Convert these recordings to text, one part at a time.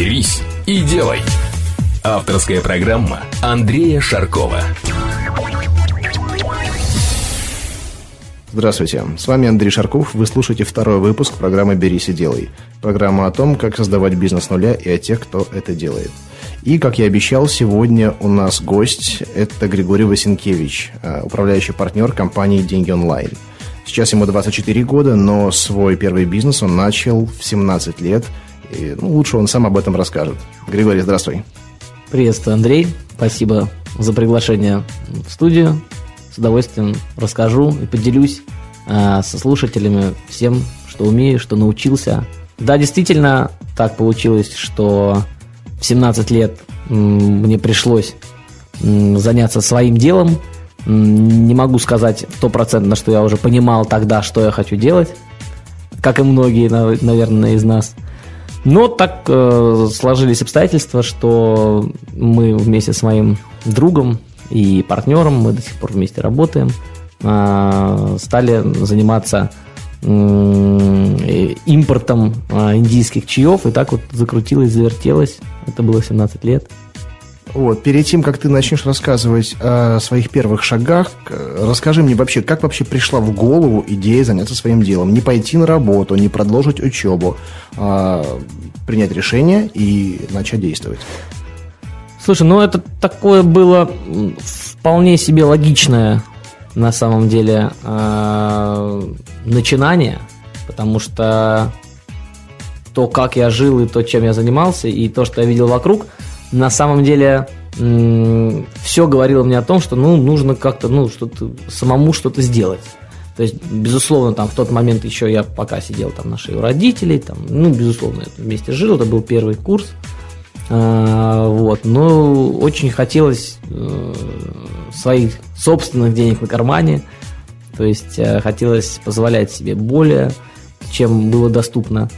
«Берись и делай» Авторская программа Андрея Шаркова Здравствуйте, с вами Андрей Шарков. Вы слушаете второй выпуск программы «Берись и делай». Программа о том, как создавать бизнес с нуля и о тех, кто это делает. И, как я обещал, сегодня у нас гость – это Григорий Васенкевич, э, управляющий партнер компании «Деньги онлайн». Сейчас ему 24 года, но свой первый бизнес он начал в 17 лет – и, ну, лучше он сам об этом расскажет. Григорий, здравствуй. Приветствую, Андрей. Спасибо за приглашение в студию. С удовольствием расскажу и поделюсь э, со слушателями всем, что умею, что научился. Да, действительно, так получилось, что в 17 лет мне пришлось заняться своим делом. Не могу сказать стопроцентно, что я уже понимал тогда, что я хочу делать, как и многие, наверное, из нас – но так э, сложились обстоятельства, что мы вместе с моим другом и партнером, мы до сих пор вместе работаем, э, стали заниматься импортом э, индийских чаев, и так вот закрутилось, завертелось. Это было 17 лет. Вот, перед тем, как ты начнешь рассказывать о своих первых шагах, расскажи мне вообще, как вообще пришла в голову идея заняться своим делом? Не пойти на работу, не продолжить учебу, а принять решение и начать действовать? Слушай, ну это такое было вполне себе логичное на самом деле э, начинание, потому что то, как я жил и то, чем я занимался, и то, что я видел вокруг – на самом деле все говорило мне о том, что ну, нужно как-то ну, что-то, самому что-то сделать. То есть, безусловно, там в тот момент еще я пока сидел там на шее у родителей, там, ну, безусловно, я вместе жил, это был первый курс. А, вот, но очень хотелось э, своих собственных денег на кармане, то есть э, хотелось позволять себе более, чем было доступно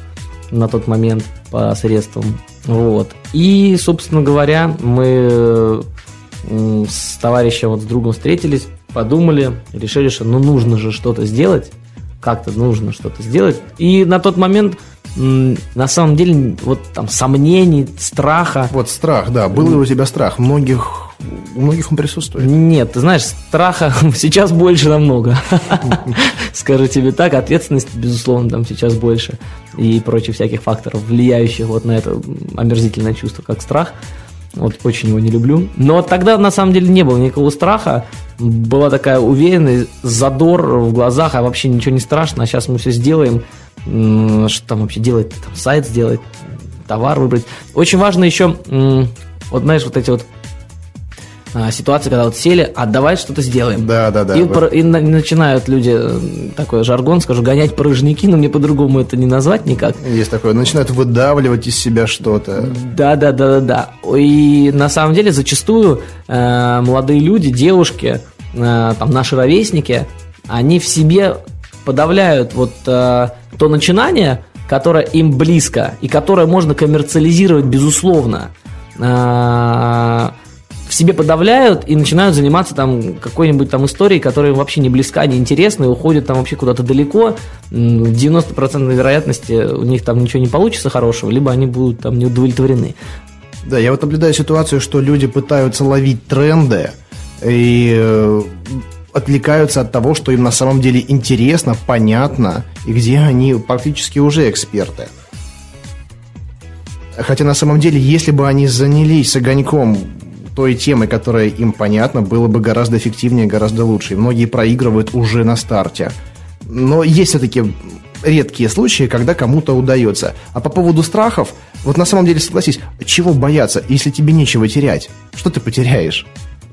на тот момент по средствам. Вот. И, собственно говоря, мы с товарищем, вот с другом встретились, подумали, решили, что ну нужно же что-то сделать, как-то нужно что-то сделать. И на тот момент на самом деле вот там сомнений, страха. Вот страх, да, был ли у тебя страх? Многих у многих он присутствует. Нет, ты знаешь, страха сейчас больше намного. Скажу тебе так, ответственность, безусловно, там сейчас больше. И прочих всяких факторов, влияющих вот на это омерзительное чувство, как страх. Вот очень его не люблю. Но тогда на самом деле не было никакого страха. Была такая уверенность, задор в глазах, а вообще ничего не страшно. А сейчас мы все сделаем. Что там вообще делать? Там сайт сделать, товар выбрать. Очень важно еще, вот знаешь, вот эти вот а, ситуация, когда вот сели, а давай что-то сделаем. Да, да, да. И, про, и на, начинают люди, э, такой жаргон, скажу, гонять порожники, но мне по-другому это не назвать никак. Есть такое, начинают выдавливать из себя что-то. Да, да, да, да, да. И на самом деле зачастую э, молодые люди, девушки, э, там наши ровесники, они в себе подавляют вот э, то начинание, которое им близко и которое можно коммерциализировать безусловно. Э, в себе подавляют и начинают заниматься там какой-нибудь там историей, которая вообще не близка, не интересна, и уходят там вообще куда-то далеко. В 90% вероятности у них там ничего не получится хорошего, либо они будут там не удовлетворены. Да, я вот наблюдаю ситуацию, что люди пытаются ловить тренды и э, отвлекаются от того, что им на самом деле интересно, понятно, и где они практически уже эксперты. Хотя на самом деле, если бы они занялись огоньком той темой, которая им понятна, было бы гораздо эффективнее, гораздо лучше. И многие проигрывают уже на старте. Но есть все-таки редкие случаи, когда кому-то удается. А по поводу страхов, вот на самом деле согласись, чего бояться, если тебе нечего терять? Что ты потеряешь?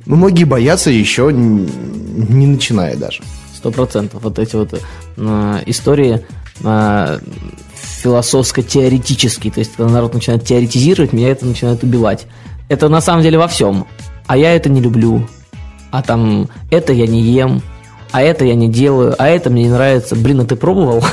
Ну, многие боятся еще не начиная даже. Сто процентов. Вот эти вот э, истории э, философско-теоретический. То есть, когда народ начинает теоретизировать, меня это начинает убивать. Это на самом деле во всем. А я это не люблю. А там это я не ем а это я не делаю, а это мне не нравится. Блин, а ты пробовал?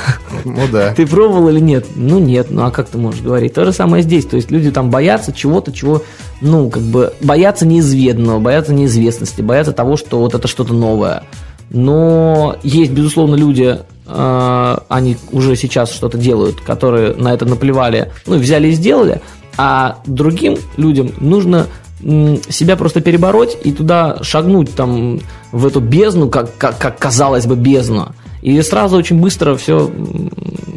Ну да. Ты пробовал или нет? Ну нет, ну а как ты можешь говорить? То же самое здесь. То есть люди там боятся чего-то, чего, ну, как бы, боятся неизведанного, боятся неизвестности, боятся того, что вот это что-то новое. Но есть, безусловно, люди, э, они уже сейчас что-то делают, которые на это наплевали, ну, взяли и сделали, а другим людям нужно себя просто перебороть и туда шагнуть там в эту бездну, как, как, как казалось бы бездну. И сразу очень быстро все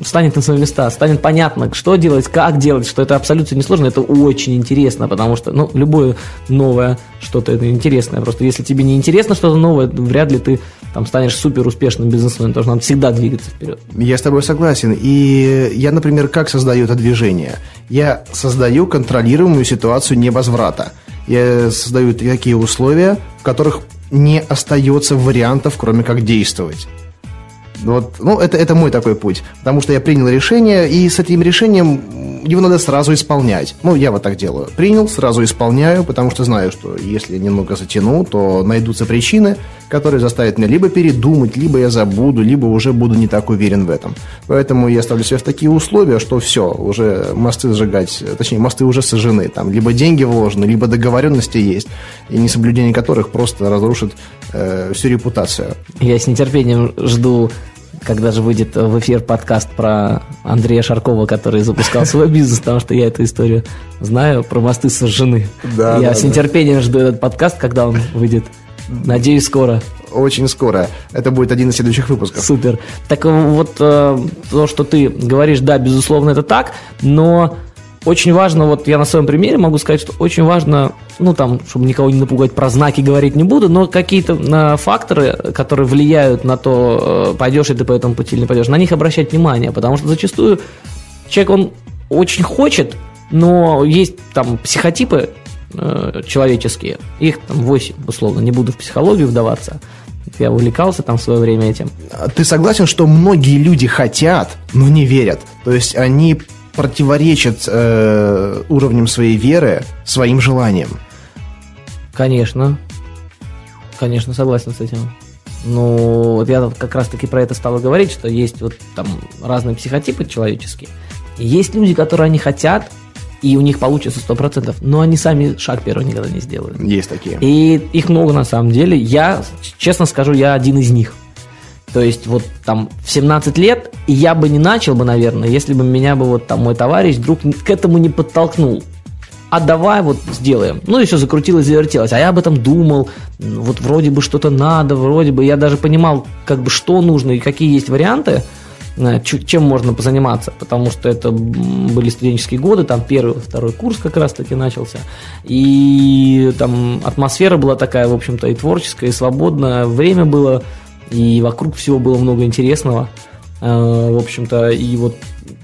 станет на свои места, станет понятно, что делать, как делать, что это абсолютно несложно, это очень интересно, потому что, ну, любое новое что-то это интересное. Просто если тебе не интересно что-то новое, вряд ли ты там станешь супер успешным бизнесменом, потому что надо всегда двигаться вперед. Я с тобой согласен. И я, например, как создаю это движение? Я создаю контролируемую ситуацию невозврата. Я создаю такие условия, в которых не остается вариантов, кроме как действовать. Вот, ну, это, это мой такой путь. Потому что я принял решение, и с этим решением его надо сразу исполнять. Ну, я вот так делаю. Принял, сразу исполняю, потому что знаю, что если немного затяну, то найдутся причины, которые заставят меня либо передумать, либо я забуду, либо уже буду не так уверен в этом. Поэтому я ставлю себя в такие условия, что все, уже мосты сжигать, точнее, мосты уже сожжены. Там либо деньги вложены, либо договоренности есть, и несоблюдение которых просто разрушит э, всю репутацию. Я с нетерпением жду когда же выйдет в эфир подкаст про Андрея Шаркова, который запускал свой бизнес, потому что я эту историю знаю про мосты сожжены. Да, я да, с нетерпением да. жду этот подкаст, когда он выйдет. Надеюсь, скоро. Очень скоро. Это будет один из следующих выпусков. Супер. Так вот, э, то, что ты говоришь, да, безусловно, это так, но очень важно, вот я на своем примере могу сказать, что очень важно, ну там, чтобы никого не напугать, про знаки говорить не буду, но какие-то э, факторы, которые влияют на то, э, пойдешь ли ты по этому пути или не пойдешь, на них обращать внимание, потому что зачастую человек, он очень хочет, но есть там психотипы, э, человеческие. Их там 8, условно, не буду в психологию вдаваться. Я увлекался там в свое время этим. А ты согласен, что многие люди хотят, но не верят? То есть они противоречат э, уровнем своей веры своим желаниям? Конечно. Конечно, согласен с этим. Ну, вот я как раз-таки про это стал говорить, что есть вот там разные психотипы человеческие. Есть люди, которые они хотят, и у них получится 100%, но они сами шаг первый никогда не сделают. Есть такие. И их много на самом деле. Я, честно скажу, я один из них. То есть вот там в 17 лет, я бы не начал бы, наверное, если бы меня бы вот там мой товарищ вдруг к этому не подтолкнул. А давай вот сделаем. Ну и все закрутилось, завертелось. А я об этом думал. Вот вроде бы что-то надо, вроде бы. Я даже понимал, как бы что нужно и какие есть варианты. Э, чем можно позаниматься, потому что это были студенческие годы, там первый, второй курс как раз-таки начался, и там атмосфера была такая, в общем-то, и творческая, и свободная, время было, и вокруг всего было много интересного, э, в общем-то, и вот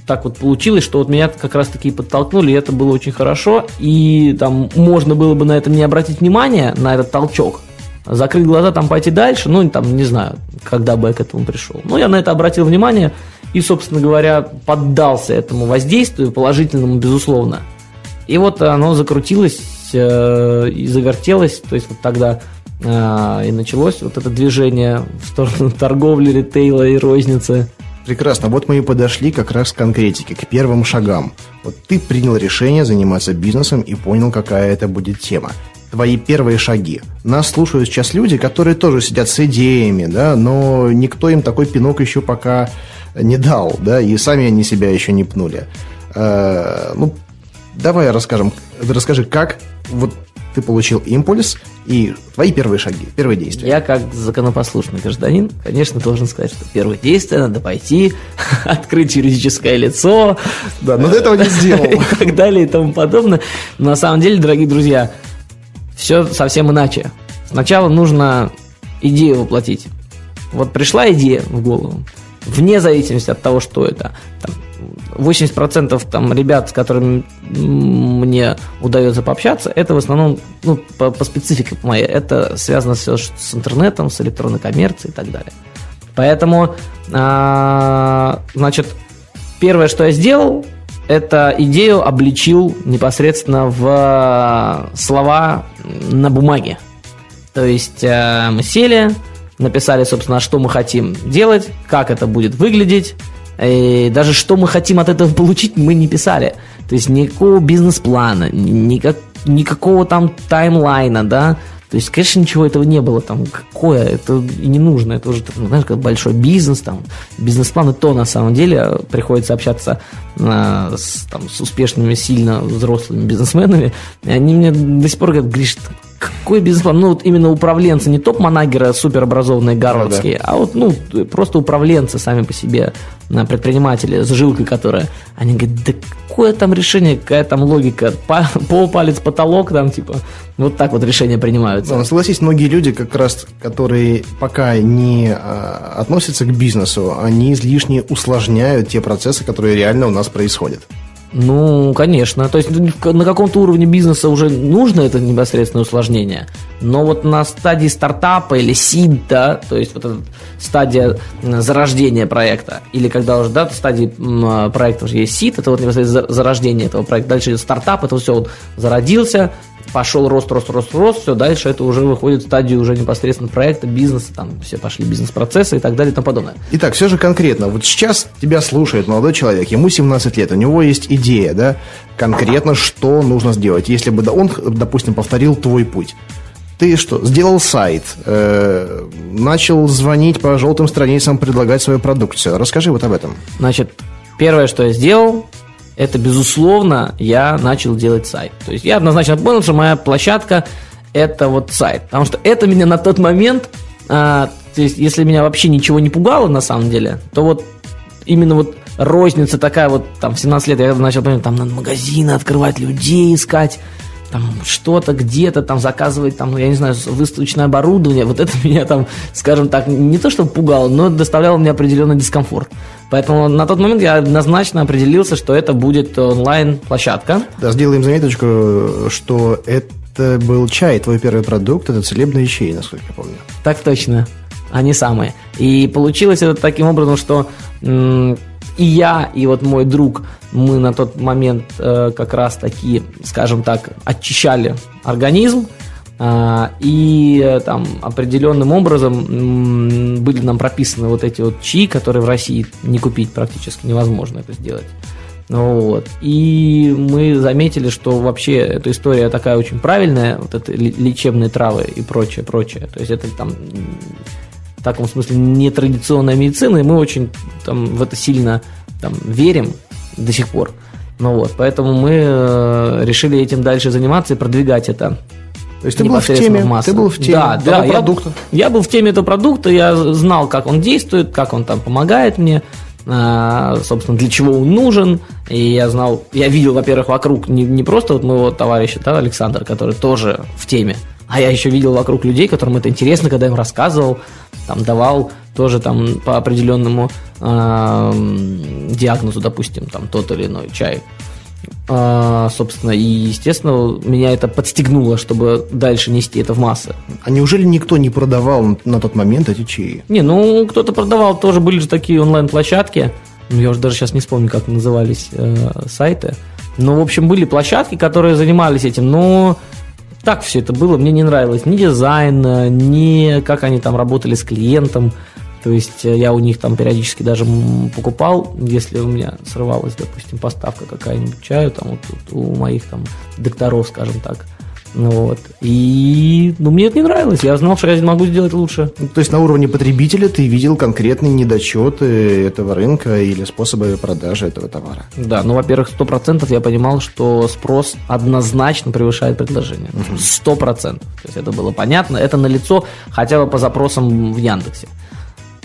так вот получилось, что вот меня как раз-таки подтолкнули, и это было очень хорошо, и там можно было бы на этом не обратить внимание, на этот толчок, закрыть глаза, там пойти дальше, ну, там, не знаю, когда бы я к этому пришел. Но я на это обратил внимание и, собственно говоря, поддался этому воздействию, положительному, безусловно. И вот оно закрутилось э, и завертелось, то есть вот тогда и началось вот это движение в сторону торговли, ритейла и розницы. Прекрасно. Вот мы и подошли как раз к конкретике, к первым шагам. Вот ты принял решение заниматься бизнесом и понял, какая это будет тема твои первые шаги. Нас слушают сейчас люди, которые тоже сидят с идеями, да, но никто им такой пинок еще пока не дал, да, и сами они себя еще не пнули. Э, ну, давай расскажем, расскажи, как вот ты получил импульс и твои первые шаги, первые действия. Я как законопослушный гражданин, конечно, должен сказать, что первое действие надо пойти, открыть юридическое лицо. Да, но до этого не сделал. И так далее и тому подобное. Но на самом деле, дорогие друзья, все совсем иначе. Сначала нужно идею воплотить. Вот пришла идея в голову, вне зависимости от того, что это. Там, 80% там, ребят, с которыми мне удается пообщаться, это в основном, ну, по, по специфике моей, это связано все с интернетом, с электронной коммерцией и так далее. Поэтому, а, значит, первое, что я сделал, это идею обличил непосредственно в слова на бумаге. То есть э, мы сели, написали, собственно, что мы хотим делать, как это будет выглядеть, и даже что мы хотим от этого получить, мы не писали. То есть никакого бизнес-плана, никак, никакого там таймлайна, да, то есть, конечно, ничего этого не было, там, какое, это и не нужно, это уже, знаешь, как большой бизнес, там, бизнес-план, и то, на самом деле, приходится общаться а, с, там, с успешными, сильно взрослыми бизнесменами, и они мне до сих пор говорят, Гриш, какой бизнес-план? Ну, вот именно управленцы, не топ-манагеры суперобразованные гарвардские, да, да. а вот, ну, просто управленцы сами по себе, предприниматели с жилкой, которая, они говорят, да какое там решение, какая там логика, пол, палец, потолок, там, типа, вот так вот решения принимаются. Да, но согласись, многие люди, как раз, которые пока не а, относятся к бизнесу, они излишне усложняют те процессы, которые реально у нас происходят. Ну, конечно. То есть на каком-то уровне бизнеса уже нужно это непосредственное усложнение. Но вот на стадии стартапа или сид, да, то есть вот стадия зарождения проекта, или когда уже, да, стадии проекта уже есть сид, это вот непосредственно зарождение этого проекта. Дальше стартап, это все вот зародился, пошел рост, рост, рост, рост, все, дальше это уже выходит в стадию уже непосредственно проекта, бизнеса, там все пошли бизнес-процессы и так далее и тому подобное. Итак, все же конкретно, вот сейчас тебя слушает молодой человек, ему 17 лет, у него есть идея, да, конкретно, что нужно сделать, если бы он, допустим, повторил твой путь. Ты что, сделал сайт, э, начал звонить по желтым страницам, предлагать свою продукцию. Расскажи вот об этом. Значит, первое, что я сделал, это, безусловно, я начал делать сайт. То есть я однозначно понял, что моя площадка – это вот сайт. Потому что это меня на тот момент, а, то есть если меня вообще ничего не пугало на самом деле, то вот именно вот розница такая вот, там, в 17 лет я начал понимать, там, надо магазины открывать, людей искать, там что-то где-то там заказывать, там, ну, я не знаю, выставочное оборудование, вот это меня там, скажем так, не то что пугало, но доставляло мне определенный дискомфорт. Поэтому на тот момент я однозначно определился, что это будет онлайн-площадка. Да, сделаем заметочку, что это был чай, твой первый продукт, это целебные чаи, насколько я помню. Так точно, они самые. И получилось это таким образом, что и я, и вот мой друг, мы на тот момент э, как раз таки, скажем так, очищали организм, а, и э, там определенным образом были нам прописаны вот эти вот чаи, которые в России не купить практически невозможно это сделать. Ну вот. И мы заметили, что вообще эта история такая очень правильная, вот это лечебные травы и прочее, прочее. То есть это там таком смысле нетрадиционная медицина, и мы очень там, в это сильно там, верим до сих пор. Ну вот, поэтому мы э, решили этим дальше заниматься и продвигать это то есть ты был в теме, в ты был в теме да, да, продукта. Я, я был в теме этого продукта, я знал, как он действует, как он там помогает мне, а, собственно, для чего он нужен. И я знал, я видел, во-первых, вокруг не, не просто вот моего товарища, да, Александр, который тоже в теме, а я еще видел вокруг людей, которым это интересно, когда им рассказывал, там давал тоже там по определенному э, диагнозу, допустим, там тот или иной чай а, собственно, и, естественно, меня это подстегнуло, чтобы дальше нести это в массы. А неужели никто не продавал на тот момент эти чаи? Не, ну, кто-то продавал, тоже были же такие онлайн-площадки. Ну, я уже даже сейчас не вспомню, как назывались э, сайты. Но, в общем, были площадки, которые занимались этим, но так все это было, мне не нравилось ни дизайн, ни как они там работали с клиентом. То есть э, я у них там периодически даже покупал, если у меня срывалась, допустим, поставка какая-нибудь чаю, там вот, вот у моих там докторов, скажем так. Ну вот. И ну, мне это не нравилось. Я знал, что я могу сделать лучше. То есть на уровне потребителя ты видел конкретные недочеты этого рынка или способы продажи этого товара? Да, ну, во-первых, сто процентов я понимал, что спрос однозначно превышает предложение. Сто процентов. То есть это было понятно. Это налицо хотя бы по запросам в Яндексе.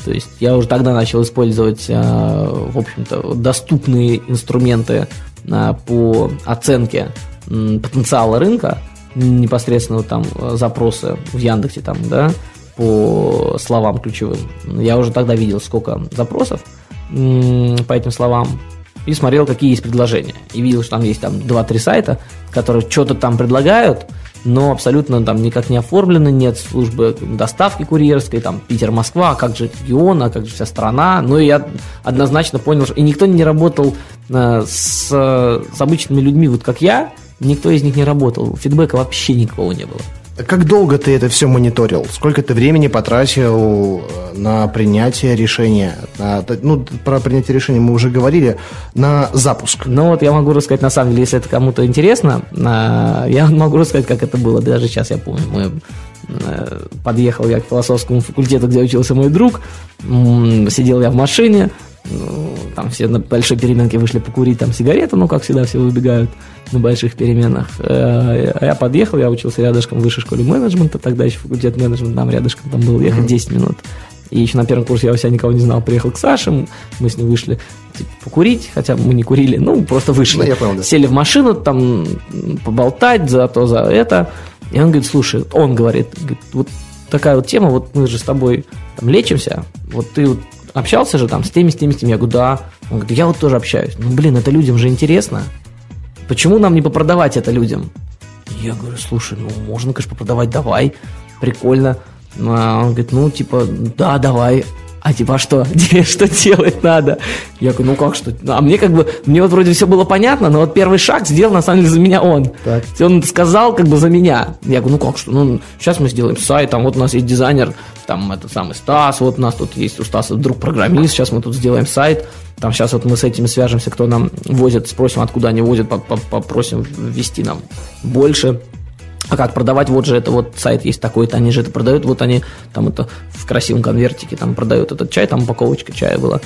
То есть я уже тогда начал использовать, э, в общем-то, доступные инструменты э, по оценке потенциала рынка, непосредственно там запросы в Яндексе там, да, по словам ключевым. Я уже тогда видел, сколько запросов по этим словам и смотрел, какие есть предложения. И видел, что там есть там 2-3 сайта, которые что-то там предлагают, но абсолютно там никак не оформлены, нет службы доставки курьерской, там Питер-Москва, а как же регион, а как же вся страна. Ну, и я однозначно понял, что и никто не работал э, с, с обычными людьми, вот как я, никто из них не работал, фидбэка вообще никакого не было. Как долго ты это все мониторил? Сколько ты времени потратил э, на принятие решения? На, ну, про принятие решения мы уже говорили. На запуск. Ну, вот я могу рассказать, на самом деле, если это кому-то интересно, я могу рассказать, как это было. Даже сейчас я помню. Мы э, подъехал я к философскому факультету, где учился мой друг. Сидел я в машине. Ну, там все на большой переменке вышли покурить там сигарету, ну, как всегда, все выбегают на больших переменах. А я подъехал, я учился рядышком в высшей школе менеджмента, тогда еще факультет менеджмента, там рядышком там был ехать 10 минут. И еще на первом курсе я у себя никого не знал. Приехал к Саше, мы с ним вышли типа, покурить, хотя мы не курили, ну, просто вышли. Ну, я понял, да. Сели в машину, там, поболтать за то, за это. И он говорит, слушай, он говорит, говорит вот такая вот тема, вот мы же с тобой там лечимся, вот ты вот общался же там с теми, с теми, с теми. Я говорю, да. Он говорит, я вот тоже общаюсь. Ну, блин, это людям же интересно. Почему нам не попродавать это людям? Я говорю, слушай, ну, можно, конечно, попродавать, давай. Прикольно. А он говорит, ну, типа, да, давай а типа, а что? что делать надо? Я говорю, ну как что? А мне как бы, мне вот вроде все было понятно, но вот первый шаг сделал на самом деле за меня он. Так. Он сказал как бы за меня. Я говорю, ну как что? Ну, сейчас мы сделаем сайт, там вот у нас есть дизайнер, там это самый Стас, вот у нас тут есть у Стаса друг программист, сейчас мы тут сделаем сайт. Там сейчас вот мы с этими свяжемся, кто нам возит, спросим, откуда они возят, попросим ввести нам больше а как продавать, вот же это вот сайт есть такой-то, они же это продают, вот они там это в красивом конвертике там продают этот чай, там упаковочка чая была.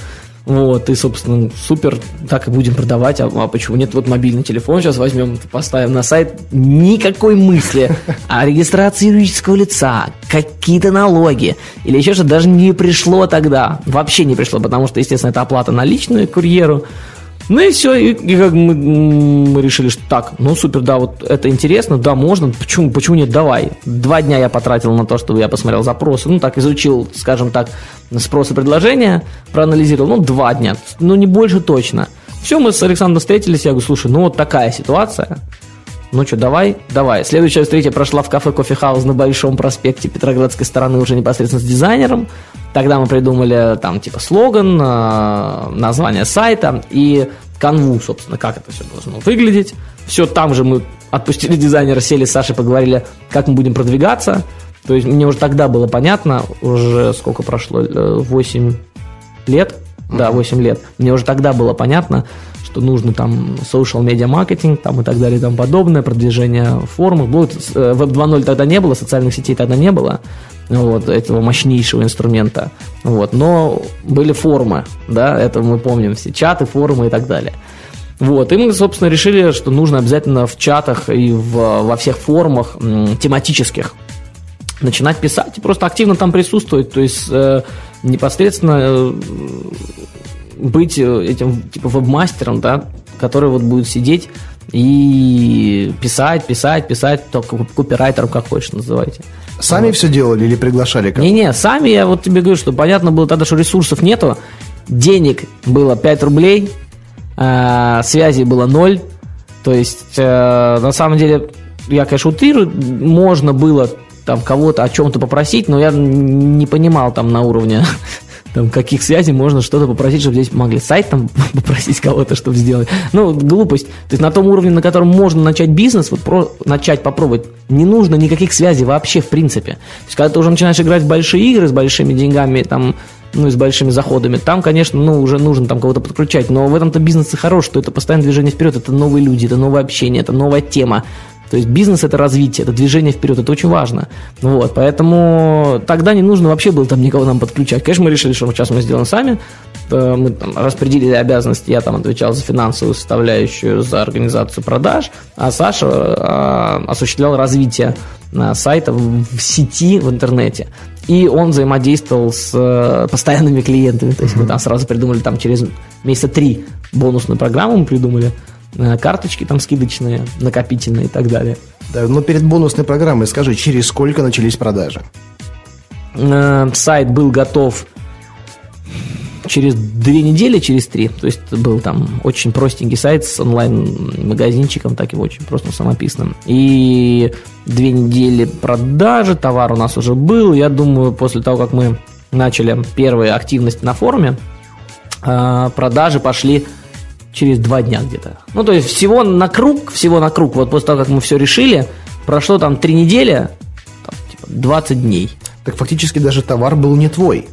Вот, и, собственно, супер, так и будем продавать. А, а почему нет? Вот мобильный телефон сейчас возьмем, поставим на сайт. Никакой мысли о регистрации юридического лица, какие-то налоги или еще что-то даже не пришло тогда. Вообще не пришло, потому что, естественно, это оплата наличную курьеру. Ну и все, и, и как мы, мы решили, что так, ну супер, да, вот это интересно, да, можно, почему, почему нет, давай. Два дня я потратил на то, чтобы я посмотрел запросы, ну так, изучил, скажем так, спрос и предложения, проанализировал, ну два дня, ну не больше точно. Все, мы с Александром встретились, я говорю, слушай, ну вот такая ситуация, ну что, давай, давай. Следующая встреча прошла в кафе Кофе Хаус на Большом проспекте Петроградской стороны уже непосредственно с дизайнером. Тогда мы придумали там типа слоган, э, название сайта и канву, собственно, как это все должно выглядеть. Все там же мы отпустили дизайнера, сели с Сашей, поговорили, как мы будем продвигаться. То есть мне уже тогда было понятно, уже сколько прошло, 8 э, лет, да, 8 лет. Мне уже тогда было понятно, что нужно там social media маркетинг там и так далее и тому подобное, продвижение в форумах. Будет, э, Web 2.0 тогда не было, социальных сетей тогда не было, вот, этого мощнейшего инструмента. Вот, но были форумы, да, это мы помним все, чаты, форумы и так далее. Вот, и мы, собственно, решили, что нужно обязательно в чатах и в, во всех форумах тематических начинать писать и просто активно там присутствовать, то есть э, непосредственно э, быть э, этим типа веб-мастером, да, который вот будет сидеть и писать, писать, писать, только копирайтером, как хочешь, называйте. Сами вот. все делали или приглашали кого-то? Не-не, сами, я вот тебе говорю, что понятно было тогда, что ресурсов нету, денег было 5 рублей, э, связи было 0, то есть, э, на самом деле, я, конечно, утрирую, можно было там кого-то о чем-то попросить, но я не понимал там на уровне там, каких связей можно что-то попросить, чтобы здесь могли сайт там попросить кого-то, чтобы сделать. Ну, глупость. То есть на том уровне, на котором можно начать бизнес, вот про, начать попробовать, не нужно никаких связей вообще в принципе. То есть когда ты уже начинаешь играть в большие игры с большими деньгами, там, ну и с большими заходами, там, конечно, ну, уже нужно там кого-то подключать, но в этом-то бизнес и хорош, что это постоянное движение вперед, это новые люди, это новое общение, это новая тема, то есть бизнес это развитие, это движение вперед, это очень важно. Вот, поэтому тогда не нужно вообще было там никого нам подключать. Конечно, мы решили, что сейчас мы сделаем сами. Э, мы там распределили обязанности, я там отвечал за финансовую составляющую, за организацию продаж, а Саша а, осуществлял развитие э, сайта в сети, в интернете. И он взаимодействовал с постоянными клиентами. То есть мы там сразу придумали там через месяца три бонусную программу мы придумали. Э, карточки там скидочные, накопительные и так далее. Да, но перед бонусной программой скажи, через сколько начались продажи? Э, сайт был готов через две недели, через три, то есть был там очень простенький сайт с онлайн-магазинчиком, так его очень просто самописным. И две недели продажи, товар у нас уже был. Я думаю, после того, как мы начали первые активности на форуме, а, продажи пошли через два дня где-то. Ну, то есть всего на круг, всего на круг, вот после того, как мы все решили, прошло там три недели, там, типа 20 дней. Так фактически даже товар был не твой.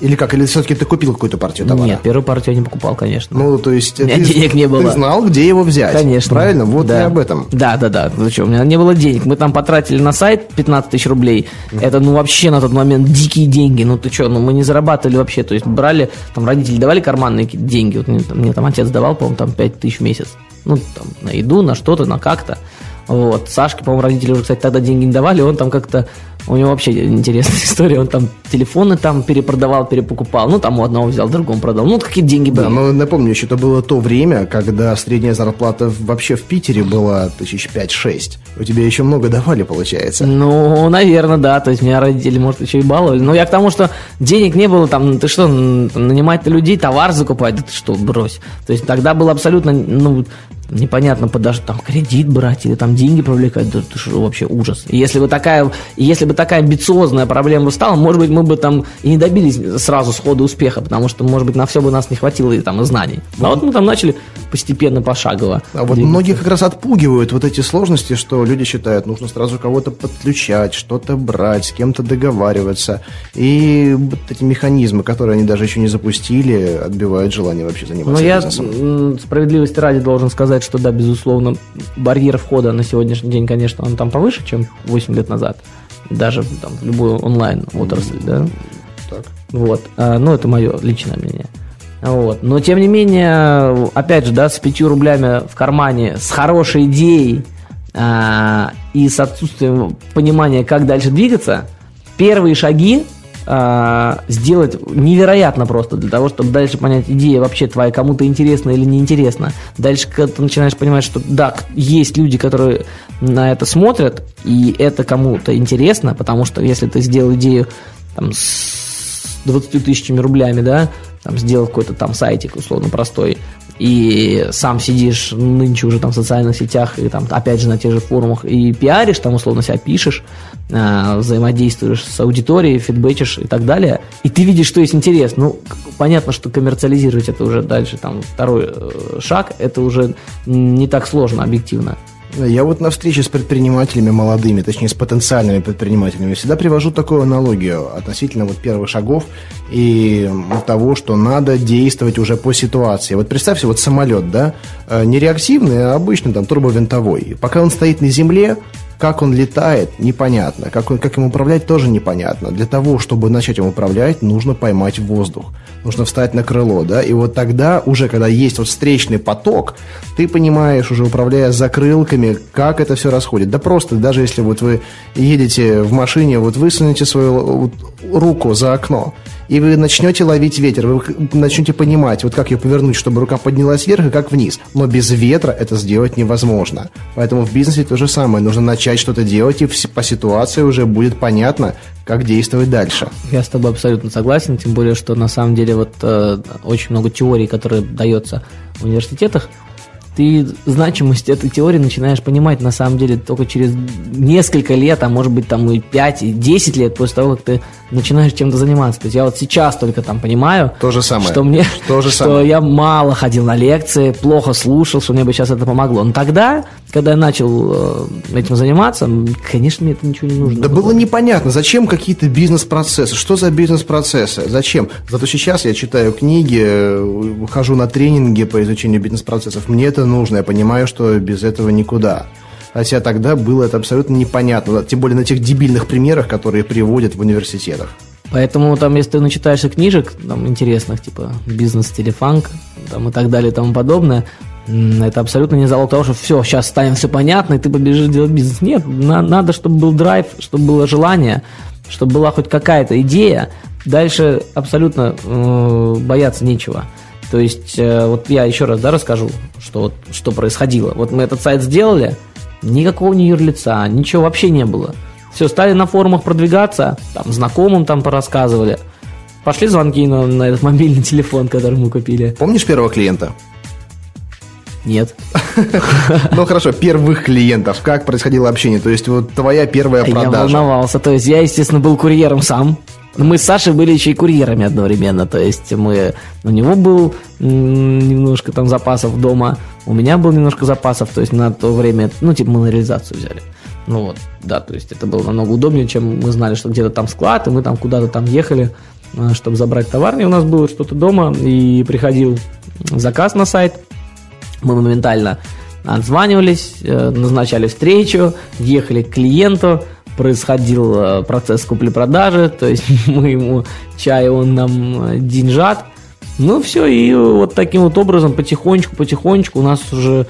Или как? Или все-таки ты купил какую-то партию товара? Нет, первую партию я не покупал, конечно. Ну, то есть... У меня ты, денег не было. Ты знал, где его взять. Конечно. Правильно? Вот да. и об этом. Да, да, да. Ну что, у меня не было денег. Мы там потратили на сайт 15 тысяч рублей. Это, ну, вообще на тот момент дикие деньги. Ну, ты что, ну, мы не зарабатывали вообще. То есть брали, там, родители давали карманные деньги. Вот мне, мне там отец давал, по-моему, там 5 тысяч в месяц. Ну, там, на еду, на что-то, на как-то. Вот. Сашке, по-моему, родители уже, кстати, тогда деньги не давали, он там как-то, у него вообще интересная история, он там телефоны там перепродавал, перепокупал, ну, там у одного взял, другому продал, ну, какие деньги были. Да, но напомню, еще это было то время, когда средняя зарплата вообще в Питере была тысяч пять-шесть. У тебя еще много давали, получается. Ну, наверное, да, то есть меня родители, может, еще и баловали, но я к тому, что денег не было, там, ты что, нанимать людей, товар закупать, да ты что, брось. То есть тогда было абсолютно, ну, непонятно даже там кредит брать или там деньги привлекать, да это что вообще ужас. И если бы такая, если бы такая амбициозная проблема стала, может быть, мы бы там и не добились сразу схода успеха, потому что, может быть, на все бы нас не хватило и там и знаний. А вот мы там начали постепенно, пошагово. А вот многих как раз отпугивают вот эти сложности, что люди считают, нужно сразу кого-то подключать, что-то брать, с кем-то договариваться. И вот эти механизмы, которые они даже еще не запустили, отбивают желание вообще заниматься Но я бизнесом. справедливости ради должен сказать, что да, безусловно, барьер входа на сегодняшний день, конечно, он там повыше, чем 8 лет назад. Даже там в любую онлайн отрасль, да. Так. Вот. А, ну, это мое личное мнение. Вот. Но, тем не менее, опять же, да, с 5 рублями в кармане, с хорошей идеей а, и с отсутствием понимания, как дальше двигаться, первые шаги а, сделать невероятно просто для того, чтобы дальше понять, идея вообще твоя кому-то интересна или не интересна. Дальше, когда ты начинаешь понимать, что да, есть люди, которые на это смотрят, и это кому-то интересно, потому что если ты сделал идею там, с 20 тысячами рублями, да, там, сделал какой-то там сайтик условно простой, и сам сидишь нынче уже там в социальных сетях и там опять же на тех же форумах и пиаришь, там условно себя пишешь, э, взаимодействуешь с аудиторией, фидбэчишь и так далее, и ты видишь, что есть интерес. Ну, понятно, что коммерциализировать это уже дальше, там, второй э, шаг, это уже не так сложно объективно. Я вот на встрече с предпринимателями молодыми, точнее с потенциальными предпринимателями, всегда привожу такую аналогию относительно вот первых шагов и того, что надо действовать уже по ситуации. Вот представьте, вот самолет, да, э, не реактивный, а обычный, там, турбовинтовой. Пока он стоит на земле, как он летает, непонятно. Как, он, как им управлять, тоже непонятно. Для того, чтобы начать им управлять, нужно поймать воздух. Нужно встать на крыло, да? И вот тогда, уже когда есть вот встречный поток, ты понимаешь, уже управляя закрылками, как это все расходит. Да просто, даже если вот вы едете в машине, вот высунете свою руку за окно, и вы начнете ловить ветер, вы начнете понимать, вот как ее повернуть, чтобы рука поднялась вверх и как вниз. Но без ветра это сделать невозможно. Поэтому в бизнесе то же самое. Нужно начать что-то делать, и по ситуации уже будет понятно, как действовать дальше. Я с тобой абсолютно согласен, тем более, что на самом деле вот э, очень много теорий, которые дается в университетах, ты значимость этой теории начинаешь понимать на самом деле только через несколько лет, а может быть там и 5, и 10 лет после того, как ты начинаешь чем-то заниматься. То есть я вот сейчас только там понимаю, То же самое. что мне, То же что самое. я мало ходил на лекции, плохо слушал, что мне бы сейчас это помогло. Но тогда, когда я начал э, этим заниматься, конечно, мне это ничего не нужно. Да было непонятно, зачем какие-то бизнес-процессы, что за бизнес-процессы, зачем. Зато сейчас я читаю книги, э, хожу на тренинги по изучению бизнес-процессов, мне это нужно, я понимаю, что без этого никуда. Хотя тогда было это абсолютно непонятно, тем более на тех дебильных примерах, которые приводят в университетах. Поэтому там, если ты начитаешься книжек там, интересных, типа бизнес телефанк там, и так далее и тому подобное, это абсолютно не залог того, что все, сейчас станет все понятно, и ты побежишь делать бизнес. Нет, на- надо, чтобы был драйв, чтобы было желание, чтобы была хоть какая-то идея. Дальше абсолютно э, бояться нечего. То есть, э, вот я еще раз да, расскажу, что, вот, что происходило. Вот мы этот сайт сделали, никакого ни юрлица, ничего вообще не было. Все, стали на форумах продвигаться, там, знакомым там порассказывали. пошли звонки на, на этот мобильный телефон, который мы купили. Помнишь первого клиента? Нет. Ну хорошо, первых клиентов. Как происходило общение? То есть вот твоя первая Я продажа. волновался. То есть я, естественно, был курьером сам. Мы с Сашей были еще и курьерами одновременно. То есть мы... У него был немножко там запасов дома. У меня был немножко запасов. То есть на то время... Ну, типа мы на реализацию взяли. Ну вот, да, то есть это было намного удобнее, чем мы знали, что где-то там склад, и мы там куда-то там ехали, а, чтобы забрать товар. И у нас было что-то дома, и приходил заказ на сайт. Мы моментально отзванивались, э, назначали встречу, ехали к клиенту, происходил э, процесс купли-продажи, то есть мы ему чай, он нам э, деньжат. Ну все, и вот таким вот образом потихонечку, потихонечку у нас уже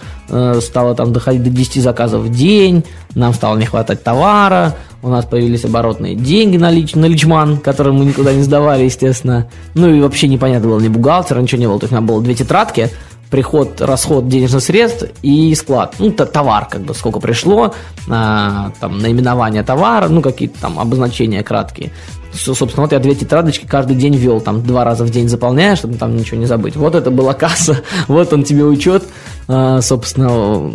стало там доходить до 10 заказов в день, нам стало не хватать товара, у нас появились оборотные деньги на, лич, на личман, которые мы никуда не сдавали, естественно. Ну и вообще непонятно было ни бухгалтера, ничего не было. То есть у меня было две тетрадки, приход, расход денежных средств и склад. Ну, т- товар, как бы, сколько пришло, а, там, наименование товара, ну, какие-то там обозначения краткие. С- Собственно, вот я две тетрадочки каждый день вел, там, два раза в день заполняешь, чтобы там ничего не забыть. Вот это была касса, вот он тебе учет, А, собственно,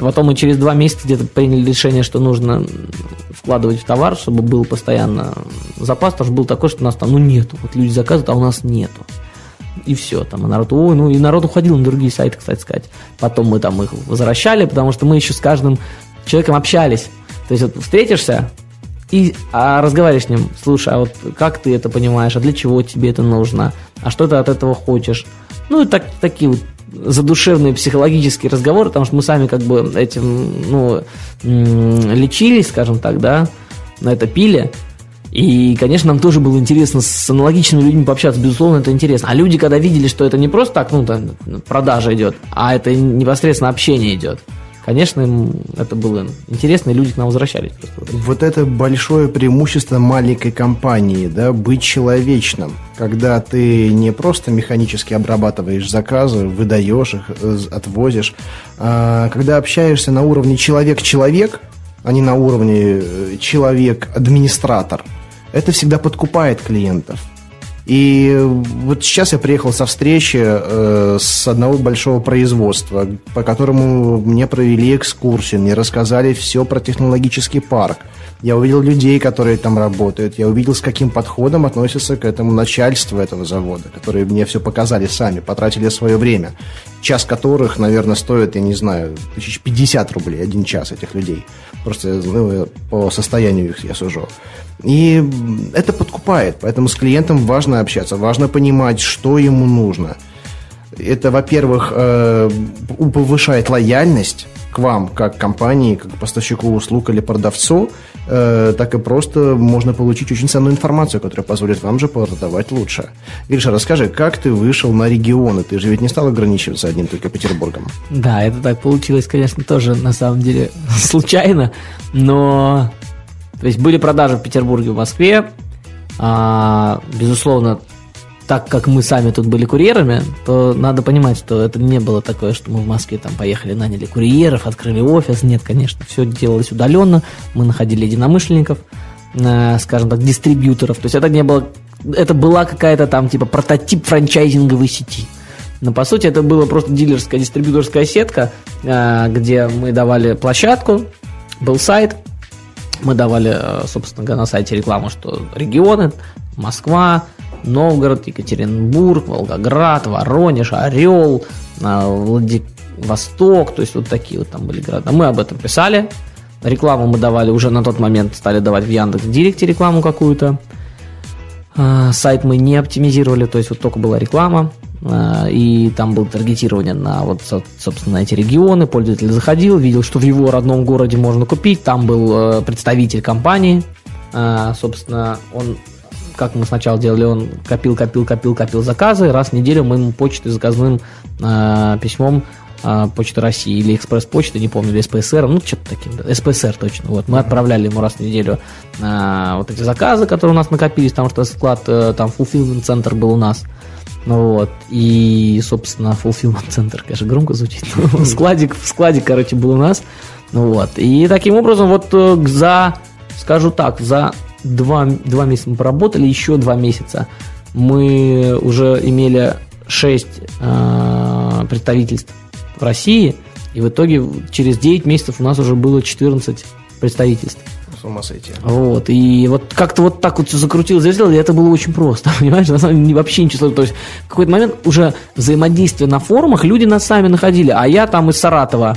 Потом мы через два месяца где-то приняли решение, что нужно вкладывать в товар, чтобы был постоянно запас, потому что был такой, что у нас там, ну, нету. Вот люди заказывают, а у нас нету. И все, там, и народ, ой, ну, и народ уходил на другие сайты, кстати сказать. Потом мы там их возвращали, потому что мы еще с каждым человеком общались. То есть, вот встретишься, и а, разговариваешь с ним, слушай, а вот как ты это понимаешь, а для чего тебе это нужно, а что ты от этого хочешь? Ну, и так, такие вот задушевные психологические разговоры, потому что мы сами как бы этим, ну, лечились, скажем так, да, на это пили. И, конечно, нам тоже было интересно с аналогичными людьми пообщаться, безусловно, это интересно. А люди, когда видели, что это не просто так, ну, там, продажа идет, а это непосредственно общение идет, конечно, им это было интересно, и люди к нам возвращались. Просто. Вот это большое преимущество маленькой компании, да, быть человечным, когда ты не просто механически обрабатываешь заказы, выдаешь их, э, отвозишь, а когда общаешься на уровне человек-человек, а не на уровне э, человек-администратор, это всегда подкупает клиентов. И вот сейчас я приехал со встречи э, с одного большого производства, по которому мне провели экскурсию, мне рассказали все про технологический парк. Я увидел людей, которые там работают, я увидел, с каким подходом относятся к этому начальство этого завода, которые мне все показали сами, потратили свое время, час которых, наверное, стоит, я не знаю, тысяч пятьдесят рублей один час этих людей. Просто ну, по состоянию их я сужу. И это подкупает, поэтому с клиентом важно общаться, важно понимать, что ему нужно. Это, во-первых, э, повышает лояльность к вам, как компании, как поставщику услуг или продавцу, э, так и просто можно получить очень ценную информацию, которая позволит вам же продавать лучше. Гриша, расскажи, как ты вышел на регионы? Ты же ведь не стал ограничиваться одним только Петербургом. Да, это так получилось, конечно, тоже на самом деле случайно, но то есть были продажи в Петербурге, в Москве. А, безусловно, так как мы сами тут были курьерами, то надо понимать, что это не было такое, что мы в Москве там поехали, наняли курьеров, открыли офис. Нет, конечно, все делалось удаленно. Мы находили единомышленников, э, скажем так, дистрибьюторов. То есть это не было, это была какая-то там типа прототип франчайзинговой сети. Но по сути это была просто дилерская, дистрибьюторская сетка, э, где мы давали площадку, был сайт, мы давали, э, собственно говоря, на сайте рекламу, что регионы, Москва, Новгород, Екатеринбург, Волгоград, Воронеж, Орел, э, Владивосток, то есть вот такие вот там были города. Мы об этом писали. Рекламу мы давали уже на тот момент, стали давать в Яндекс Директе рекламу какую-то. Э, Сайт мы не оптимизировали, то есть вот только была реклама, э, и там было таргетирование на вот, со- собственно, эти регионы. Пользователь заходил, видел, что в его родном городе можно купить. Там был э, представитель компании. Собственно, он, как мы сначала делали, он копил, копил, копил, копил заказы. Раз в неделю мы ему почтой заказным э, письмом э, Почты России или Экспресс-почты, не помню, или СПСР, ну, что-то таким, да, СПСР точно. Вот, мы отправляли ему раз в неделю э, вот эти заказы, которые у нас накопились, потому что склад, э, там, fulfillment центр был у нас. Ну вот, и, собственно, fulfillment центр, конечно, громко звучит. складик, складик, короче, был у нас. Ну вот, и таким образом вот э, за, скажу так, за два, два месяца мы поработали, еще два месяца мы уже имели 6 э, представительств в России, и в итоге через 9 месяцев у нас уже было 14 представительств. С ума сойти. Вот, и вот как-то вот так вот все закрутилось, завертелось, и это было очень просто, понимаешь, на самом деле вообще ничего сложного. То есть в какой-то момент уже взаимодействие на форумах люди нас сами находили, а я там из Саратова.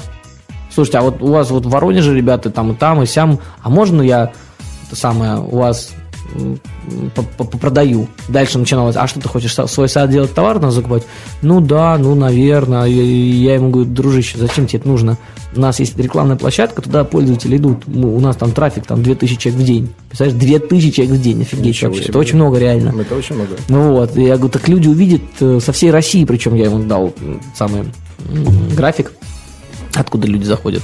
Слушайте, а вот у вас вот в Воронеже ребята там и там, и сям, а можно я самое, у вас продаю. Дальше начиналось, а что ты хочешь, свой сайт делать, товар надо закупать? Ну да, ну, наверное. Я ему говорю, дружище, зачем тебе это нужно? У нас есть рекламная площадка, туда пользователи идут. У нас там трафик, там 2000 человек в день. Представляешь, 2000 человек в день, офигеть Ничего вообще. Себе. Это очень много реально. Это очень много. Ну вот, я говорю, так люди увидят э, со всей России, причем я ему дал самый график, откуда люди заходят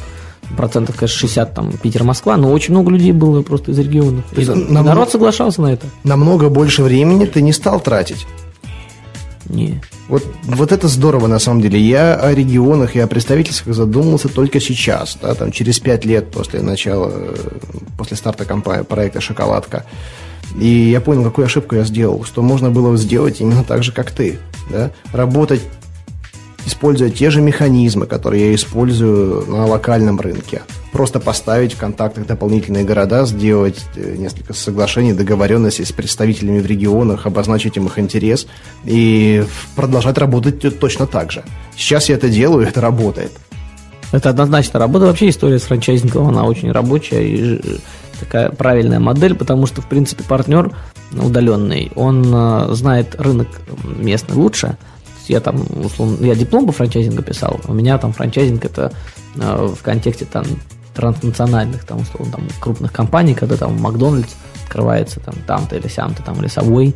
процентов, конечно, 60 там Питер-Москва, но очень много людей было просто из регионов. То есть нам, народ соглашался на это. Намного больше времени ты не стал тратить. Не. Вот, вот это здорово, на самом деле. Я о регионах и о представительствах задумался только сейчас, да, там, через пять лет после начала, после старта компании, проекта «Шоколадка». И я понял, какую ошибку я сделал, что можно было сделать именно так же, как ты. Да? Работать используя те же механизмы, которые я использую на локальном рынке. Просто поставить в контактах дополнительные города, сделать э, несколько соглашений, договоренностей с представителями в регионах, обозначить им их интерес и продолжать работать точно так же. Сейчас я это делаю, это работает. Это однозначно работа. Вообще история с франчайзингом, она очень рабочая и такая правильная модель, потому что, в принципе, партнер удаленный, он э, знает рынок местный лучше, я там, условно, я диплом по франчайзингу писал, у меня там франчайзинг это э, в контексте там транснациональных, там, условно, там, крупных компаний, когда там Макдональдс открывается там, там-то или сям-то, там, или Subway,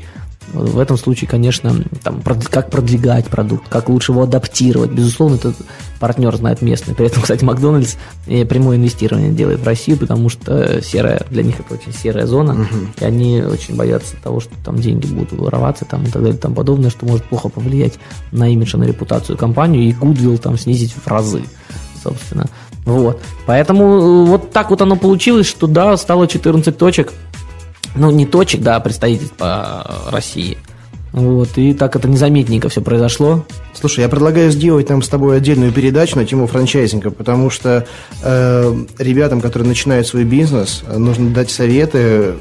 в этом случае, конечно, там, как продвигать продукт, как лучше его адаптировать. Безусловно, этот партнер знает местный. При этом, кстати, Макдональдс прямое инвестирование делает в Россию, потому что серая, для них это очень серая зона, угу. и они очень боятся того, что там деньги будут вороваться там, и так далее и тому подобное, что может плохо повлиять на имидж и на репутацию компании, и Goodwill там снизить в разы, собственно. Вот. Поэтому э, вот так вот оно получилось, что да, стало 14 точек – ну, не точек, да, а представительств по России. Вот, и так это незаметненько все произошло. Слушай, я предлагаю сделать нам с тобой отдельную передачу на тему франчайзинга, потому что э, ребятам, которые начинают свой бизнес, нужно дать советы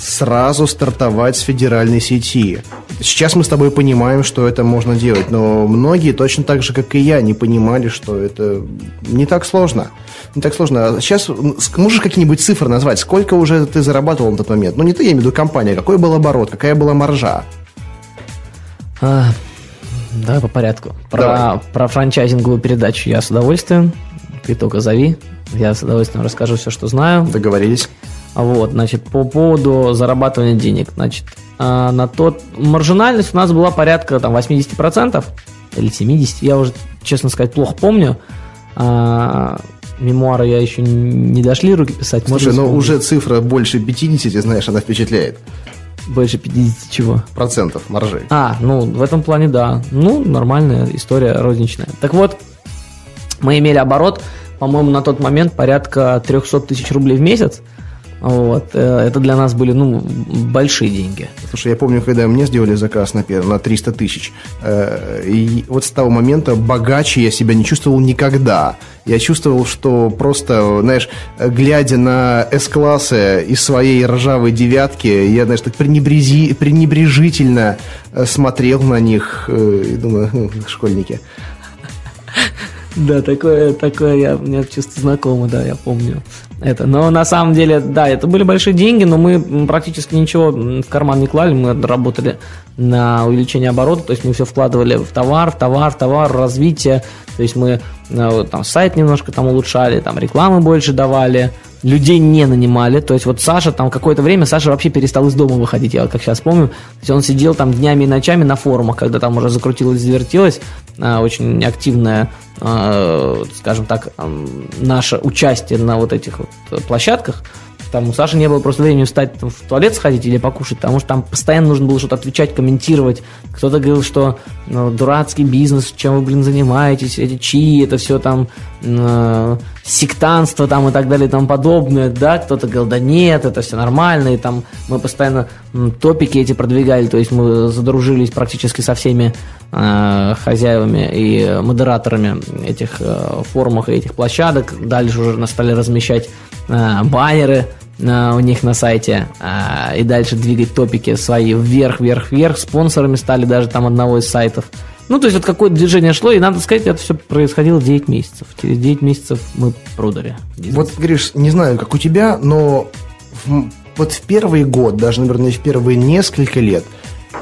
сразу стартовать с федеральной сети. Сейчас мы с тобой понимаем, что это можно делать, но многие точно так же, как и я, не понимали, что это не так сложно. Не так сложно. Сейчас можешь какие-нибудь цифры назвать? Сколько уже ты зарабатывал на тот момент? Ну, не ты, я имею в виду компания. Какой был оборот? Какая была маржа? А, давай по порядку. Про, про франчайзинговую передачу я с удовольствием. Ты только зови. Я с удовольствием расскажу все, что знаю. Договорились. Вот, значит, по поводу зарабатывания денег, значит, а, на тот маржинальность у нас была порядка там 80% или 70, я уже, честно сказать, плохо помню. А, мемуары я еще не дошли руки писать. Слушай, но уже цифра больше 50, знаешь, она впечатляет. Больше 50 чего? Процентов маржи. А, ну, в этом плане, да. Ну, нормальная история розничная. Так вот, мы имели оборот, по-моему, на тот момент порядка 300 тысяч рублей в месяц. Вот. Э, это для нас были ну, большие деньги. Слушай, я помню, когда мне сделали заказ на, на 300 тысяч, э, и вот с того момента богаче я себя не чувствовал никогда. Я чувствовал, что просто, знаешь, глядя на С-классы из своей ржавой девятки, я, знаешь, так пренебрези, пренебрежительно э, смотрел на них и думаю, «Хм, школьники. Да, такое, такое я, мне чувство знакомо, да, я помню это. Но на самом деле, да, это были большие деньги, но мы практически ничего в карман не клали, мы работали на увеличение оборота, то есть мы все вкладывали в товар, в товар, в товар, развитие, то есть мы э, там сайт немножко там улучшали, там рекламы больше давали, людей не нанимали. То есть вот Саша там какое-то время, Саша вообще перестал из дома выходить, я как сейчас помню. То есть он сидел там днями и ночами на форумах, когда там уже закрутилось, завертелось. А, очень активное, а, скажем так, наше участие на вот этих вот площадках. Там у Саши не было просто времени встать там, в туалет сходить или покушать, потому что там постоянно нужно было что-то отвечать, комментировать. Кто-то говорил, что ну, дурацкий бизнес, чем вы, блин, занимаетесь, эти чьи, это все там э, сектанство там и так далее и тому подобное, да, кто-то говорил, да нет, это все нормально, и там мы постоянно топики эти продвигали, то есть мы задружились практически со всеми э, хозяевами и модераторами этих э, форумов и этих площадок, дальше уже стали размещать баннеры э, у них на сайте э, и дальше двигать топики свои вверх, вверх, вверх, спонсорами стали даже там одного из сайтов, ну, то есть вот какое-то движение шло, и надо сказать, это все происходило 9 месяцев. Через 9 месяцев мы продали. Бизнес. Вот, Гриш, не знаю, как у тебя, но в, вот в первый год, даже, наверное, в первые несколько лет,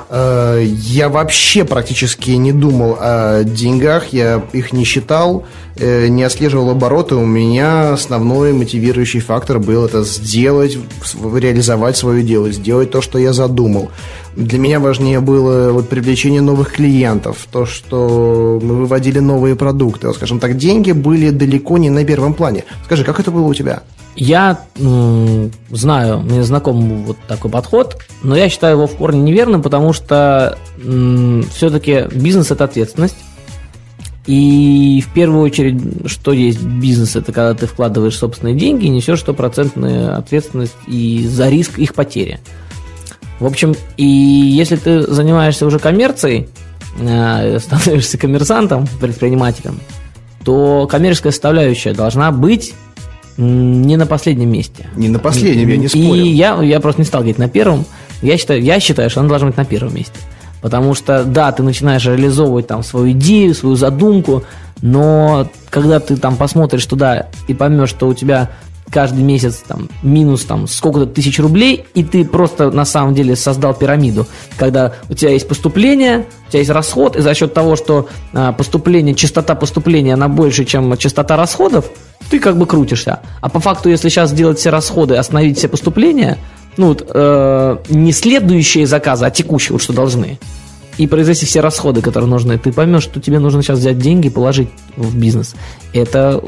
э, я вообще практически не думал о деньгах, я их не считал, не отслеживал обороты. У меня основной мотивирующий фактор был это сделать, реализовать свое дело, сделать то, что я задумал. Для меня важнее было вот привлечение новых клиентов, то, что мы выводили новые продукты. Скажем так, деньги были далеко не на первом плане. Скажи, как это было у тебя? Я м, знаю, мне знаком вот такой подход, но я считаю его в корне неверным, потому что все-таки бизнес это ответственность. И в первую очередь, что есть бизнес, это когда ты вкладываешь собственные деньги и несешь стопроцентную ответственность и за риск их потери. В общем, и если ты занимаешься уже коммерцией, э, становишься коммерсантом, предпринимателем, то коммерческая составляющая должна быть не на последнем месте. Не на последнем, я не спорю. И я, я просто не стал говорить на первом. Я считаю, я считаю, что она должна быть на первом месте. Потому что, да, ты начинаешь реализовывать там свою идею, свою задумку, но когда ты там посмотришь туда и поймешь, что у тебя каждый месяц там минус там сколько-то тысяч рублей, и ты просто на самом деле создал пирамиду, когда у тебя есть поступление, у тебя есть расход, и за счет того, что а, поступление, частота поступления, она больше, чем частота расходов, ты как бы крутишься. А по факту, если сейчас сделать все расходы, остановить все поступления, ну вот, э, не следующие заказы, а текущие, вот что должны, и произвести все расходы, которые нужны, ты поймешь, что тебе нужно сейчас взять деньги и положить в бизнес. Это,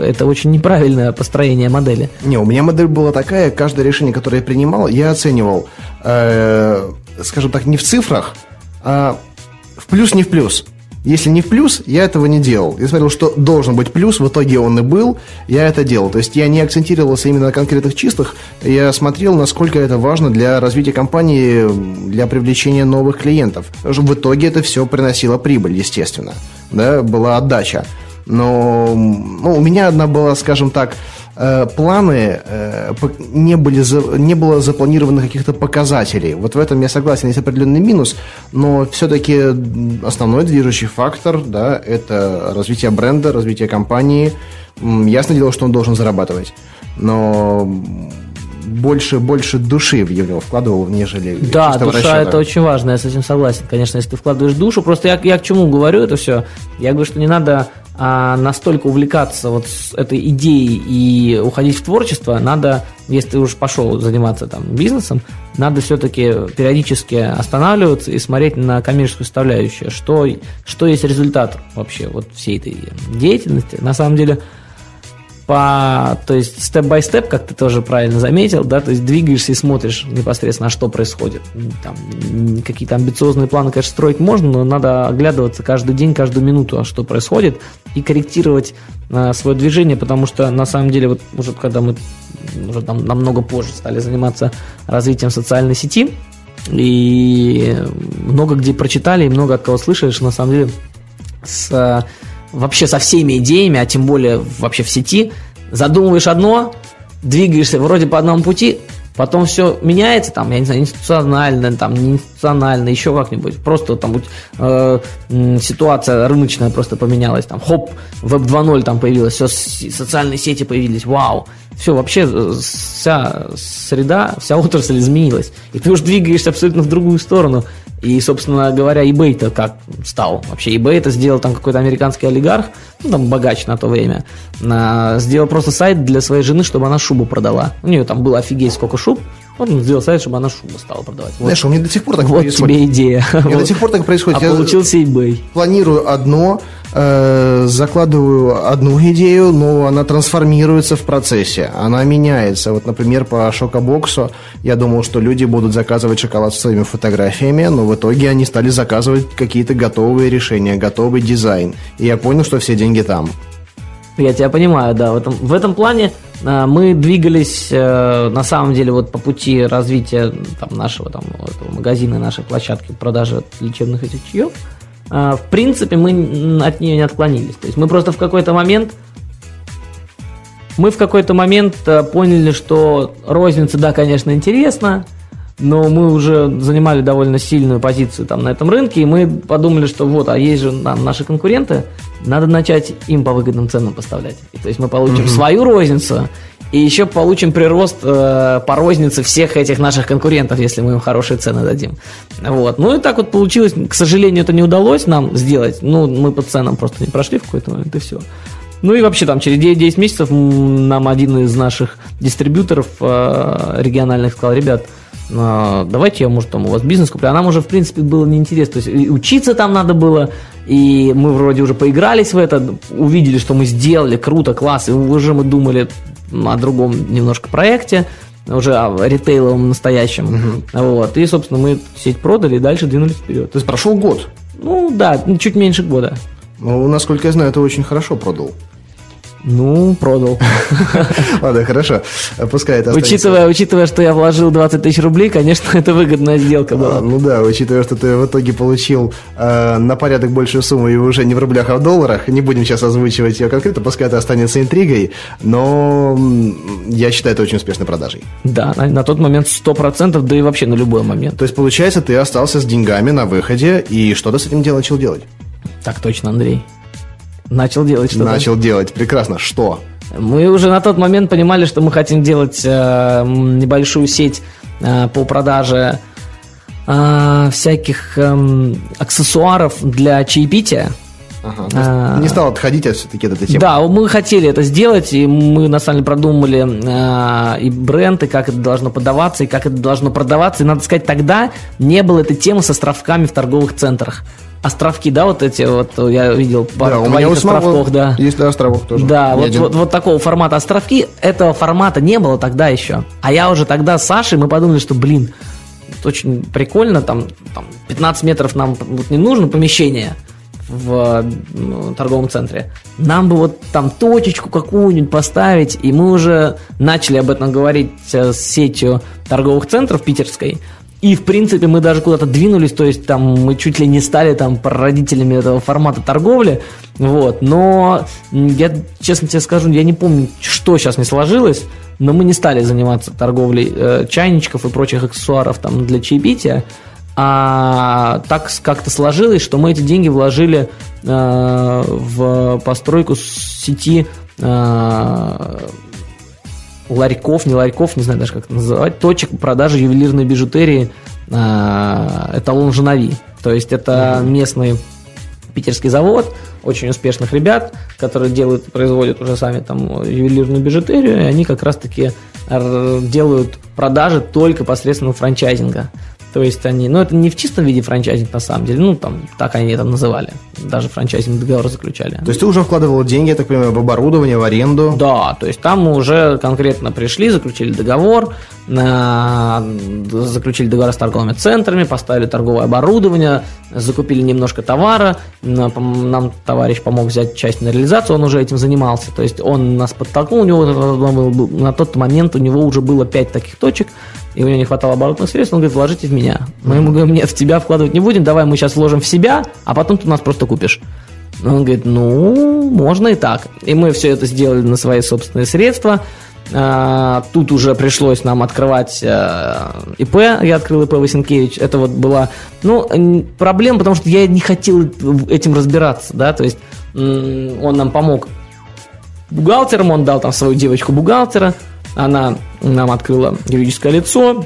это очень неправильное построение модели. Не, у меня модель была такая, каждое решение, которое я принимал, я оценивал, э, скажем так, не в цифрах, а в плюс, не в плюс. Если не в плюс, я этого не делал. Я смотрел, что должен быть плюс, в итоге он и был, я это делал. То есть я не акцентировался именно на конкретных числах, я смотрел, насколько это важно для развития компании, для привлечения новых клиентов. В итоге это все приносило прибыль, естественно. Да, была отдача. Но ну, у меня одна была, скажем так, планы э, не, были, не было запланировано каких-то показателей. Вот в этом я согласен, есть определенный минус, но все-таки основной движущий фактор да, это развитие бренда, развитие компании. Ясно дело, что он должен зарабатывать. Но больше, больше души в него вкладывал, нежели Да, душа расчета. это очень важно, я с этим согласен. Конечно, если ты вкладываешь душу, просто я, я к чему говорю это все? Я говорю, что не надо а, настолько увлекаться вот этой идеей и уходить в творчество, надо, если ты уже пошел заниматься там бизнесом, надо все-таки периодически останавливаться и смотреть на коммерческую составляющую, что, что есть результат вообще вот всей этой деятельности. На самом деле, по, то есть степ-бай-степ, как ты тоже правильно заметил, да, то есть двигаешься и смотришь непосредственно, что происходит. Там, какие-то амбициозные планы, конечно, строить можно, но надо оглядываться каждый день, каждую минуту, а что происходит, и корректировать а, свое движение, потому что на самом деле, вот уже когда мы уже там намного позже стали заниматься развитием социальной сети, и много где прочитали, и много от кого слышишь, на самом деле, с вообще со всеми идеями, а тем более вообще в сети, задумываешь одно, двигаешься вроде по одному пути, потом все меняется, там, я не знаю, институционально, там, не институционально, еще как-нибудь. Просто там э, ситуация рыночная просто поменялась, там, хоп, веб 2.0 там появилась, все, социальные сети появились, вау. Все, вообще э, вся среда, вся отрасль изменилась. И ты уже двигаешься абсолютно в другую сторону. И, собственно говоря, eBay-то как стал? Вообще eBay это сделал там какой-то американский олигарх, ну там богач на то время, на, сделал просто сайт для своей жены, чтобы она шубу продала. У нее там было офигеть сколько шуб, Вот он сделал сайт, чтобы она шубу стала продавать. Вот, Знаешь, у меня до сих пор так вот происходит. тебе идея. У меня до сих пор так происходит. А Я получился eBay. планирую одно, э, закладываю одну идею, но она трансформируется в процессе, она меняется. Вот, например, по шокобоксу я думал, что люди будут заказывать шоколад с своими фотографиями, но в итоге они стали заказывать какие-то готовые решения, готовый дизайн. И я понял, что все деньги там. Я тебя понимаю, да. В этом, в этом плане э, мы двигались э, на самом деле вот по пути развития там, нашего там, этого магазина, нашей площадки продажи лечебных этих чаев. Э, в принципе, мы от нее не отклонились. То есть мы просто в какой-то момент мы в какой-то момент э, поняли, что розница, да, конечно, интересно, но мы уже занимали довольно сильную позицию там на этом рынке, и мы подумали, что вот, а есть же нам наши конкуренты, надо начать им по выгодным ценам поставлять. И, то есть мы получим свою розницу, и еще получим прирост э, по рознице всех этих наших конкурентов, если мы им хорошие цены дадим. Вот. Ну и так вот получилось. К сожалению, это не удалось нам сделать. Ну, мы по ценам просто не прошли в какой-то момент, и все. Ну и вообще там через 9-10 месяцев м, нам один из наших дистрибьюторов э, региональных сказал, ребят, э, давайте я, может, там у вас бизнес куплю. А нам уже, в принципе, было неинтересно. То есть учиться там надо было, и мы вроде уже поигрались в это, увидели, что мы сделали, круто, класс, и уже мы думали о другом немножко проекте, уже о ритейловом настоящем. Вот. И, собственно, мы сеть продали и дальше двинулись вперед. То есть прошел год. Ну да, чуть меньше года. Ну, насколько я знаю, ты очень хорошо продал. Ну, продал. Ладно, хорошо. Пускай это. Учитывая, учитывая, что я вложил 20 тысяч рублей, конечно, это выгодная сделка А, была. Ну да, учитывая, что ты в итоге получил э, на порядок большую сумму и уже не в рублях, а в долларах, не будем сейчас озвучивать ее конкретно, пускай это останется интригой, но я считаю это очень успешной продажей. Да, на, на тот момент 100%, да и вообще на любой момент. То есть, получается, ты остался с деньгами на выходе, и что ты с этим делом начал делать? Так точно, Андрей. Начал делать что-то. Начал делать. Прекрасно. Что? Мы уже на тот момент понимали, что мы хотим делать э, небольшую сеть э, по продаже э, всяких эм, аксессуаров для чаепития. Ага. А. Не стал отходить от все-таки от этой темы. Да, мы хотели это сделать, и мы на самом деле продумали э, и бренд, и как это должно подаваться, и как это должно продаваться. И надо сказать, тогда не было этой темы с островками в торговых центрах. Островки, да, вот эти вот я видел по Да, у меня у островках, да. есть на островах тоже. Да, вот, вот, вот такого формата островки, этого формата не было тогда еще. А я уже тогда с Сашей, мы подумали, что, блин, это очень прикольно, там, там 15 метров нам вот не нужно помещение в ну, торговом центре. Нам бы вот там точечку какую-нибудь поставить, и мы уже начали об этом говорить э, с сетью торговых центров питерской. И, в принципе, мы даже куда-то двинулись, то есть там мы чуть ли не стали там прародителями этого формата торговли, вот, но я, честно тебе скажу, я не помню, что сейчас не сложилось, но мы не стали заниматься торговлей э, чайничков и прочих аксессуаров там для чаепития, а так как-то сложилось, что мы эти деньги вложили э, в постройку сети э, ларьков, не ларьков, не знаю даже как это называть, точек продажи ювелирной бижутерии э, эталон Женови. То есть это местный питерский завод, очень успешных ребят, которые делают, производят уже сами там ювелирную бижутерию, и они как раз-таки делают продажи только посредством франчайзинга. То есть они, ну это не в чистом виде франчайзинг на самом деле, ну там так они это называли, даже франчайзинг договор заключали. То есть ты уже вкладывал деньги, я так понимаю, в оборудование, в аренду. Да, то есть там мы уже конкретно пришли, заключили договор, заключили договор с торговыми центрами, поставили торговое оборудование, закупили немножко товара, нам товарищ помог взять часть на реализацию, он уже этим занимался, то есть он нас подтолкнул, у него на тот момент- на тот момент у него уже было 5 таких точек, и у него не хватало оборотных средств, он говорит, вложите в меня. Мы ему говорим, нет, в тебя вкладывать не будем, давай мы сейчас вложим в себя, а потом ты нас просто купишь. Он говорит, ну, можно и так. И мы все это сделали на свои собственные средства. А, Тут уже пришлось нам открывать э, ИП, я открыл ИП Васенкевич, это вот была, ну, проблема, потому что я не хотел этим разбираться, да, то есть он нам помог бухгалтером, он дал там свою девочку бухгалтера, она нам открыла юридическое лицо,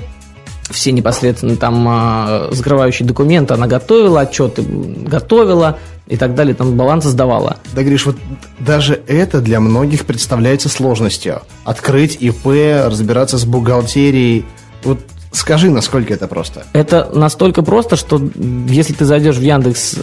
все непосредственно там а, закрывающие документы она готовила, отчеты готовила и так далее, там балансы сдавала. Да, Гриш, вот даже это для многих представляется сложностью. Открыть ИП, разбираться с бухгалтерией. Вот скажи, насколько это просто. Это настолько просто, что если ты зайдешь в Яндекс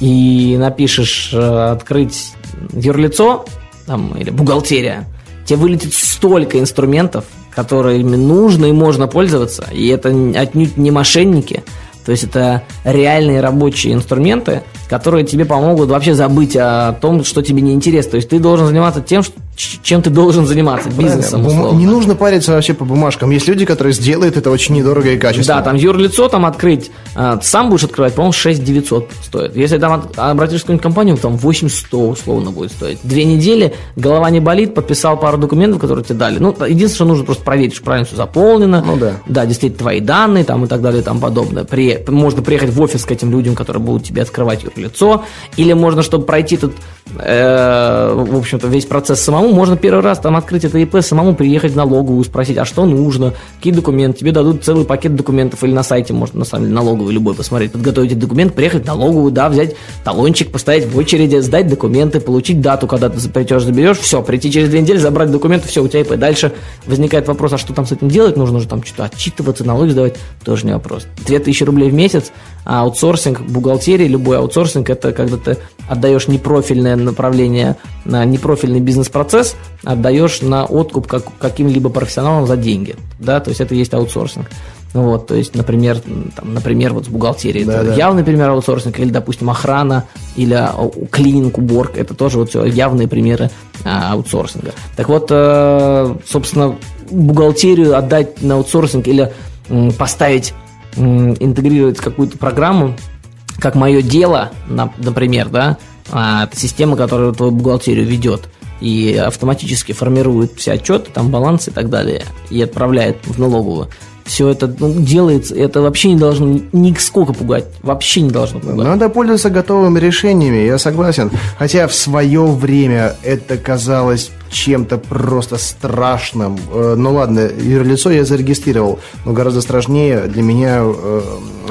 и напишешь э, открыть юрлицо там, или бухгалтерия, тебе вылетит столько инструментов, которыми нужно и можно пользоваться, и это отнюдь не мошенники, то есть это реальные рабочие инструменты, которые тебе помогут вообще забыть о том, что тебе не интересно. То есть ты должен заниматься тем, чем ты должен заниматься, бизнесом. Условно. Не нужно париться вообще по бумажкам. Есть люди, которые сделают это очень недорого и качественно. Да, там юрлицо там открыть, а, сам будешь открывать, по-моему, 6 900 стоит. Если там обратишься в какую-нибудь компанию, там 8100 условно будет стоить. Две недели, голова не болит, подписал пару документов, которые тебе дали. Ну, единственное, что нужно просто проверить, что правильно все заполнено. Ну да. Да, действительно, твои данные там и так далее и тому подобное. При, можно приехать в офис к этим людям, которые будут тебе открывать юрлицо. Или можно, чтобы пройти тут, э, в общем-то, весь процесс самому, можно первый раз там открыть это ИП, самому приехать в налоговую, спросить, а что нужно, какие документы, тебе дадут целый пакет документов, или на сайте можно, на самом деле, налоговый любой посмотреть, подготовить документ, приехать в налоговую, да, взять талончик, поставить в очереди, сдать документы, получить дату, когда ты придешь, заберешь, все, прийти через две недели, забрать документы, все, у тебя ИП. Дальше возникает вопрос, а что там с этим делать? Нужно же там что-то отчитываться, налоги сдавать, тоже не вопрос. 2000 рублей в месяц, а аутсорсинг, бухгалтерия, любой аутсорсинг, это когда ты отдаешь непрофильное направление, на непрофильный бизнес-процесс, отдаешь на откуп как, каким-либо профессионалам за деньги. Да, то есть это есть аутсорсинг. Вот, то есть, например, там, например, вот с бухгалтерией да, это да. явный пример аутсорсинга, или, допустим, охрана, или а, клининг, уборка, это тоже вот все явные примеры а, аутсорсинга. Так вот, э, собственно, бухгалтерию отдать на аутсорсинг или поставить интегрировать какую-то программу, как мое дело, например, да, а, это система, которая твою бухгалтерию ведет и автоматически формирует все отчеты, там балансы и так далее, и отправляет в налоговую все это ну, делается, это вообще не должно ни сколько пугать, вообще не должно пугать. Надо пользоваться готовыми решениями, я согласен. Хотя в свое время это казалось чем-то просто страшным. Э, ну ладно, юрлицо я зарегистрировал, но гораздо страшнее для меня э,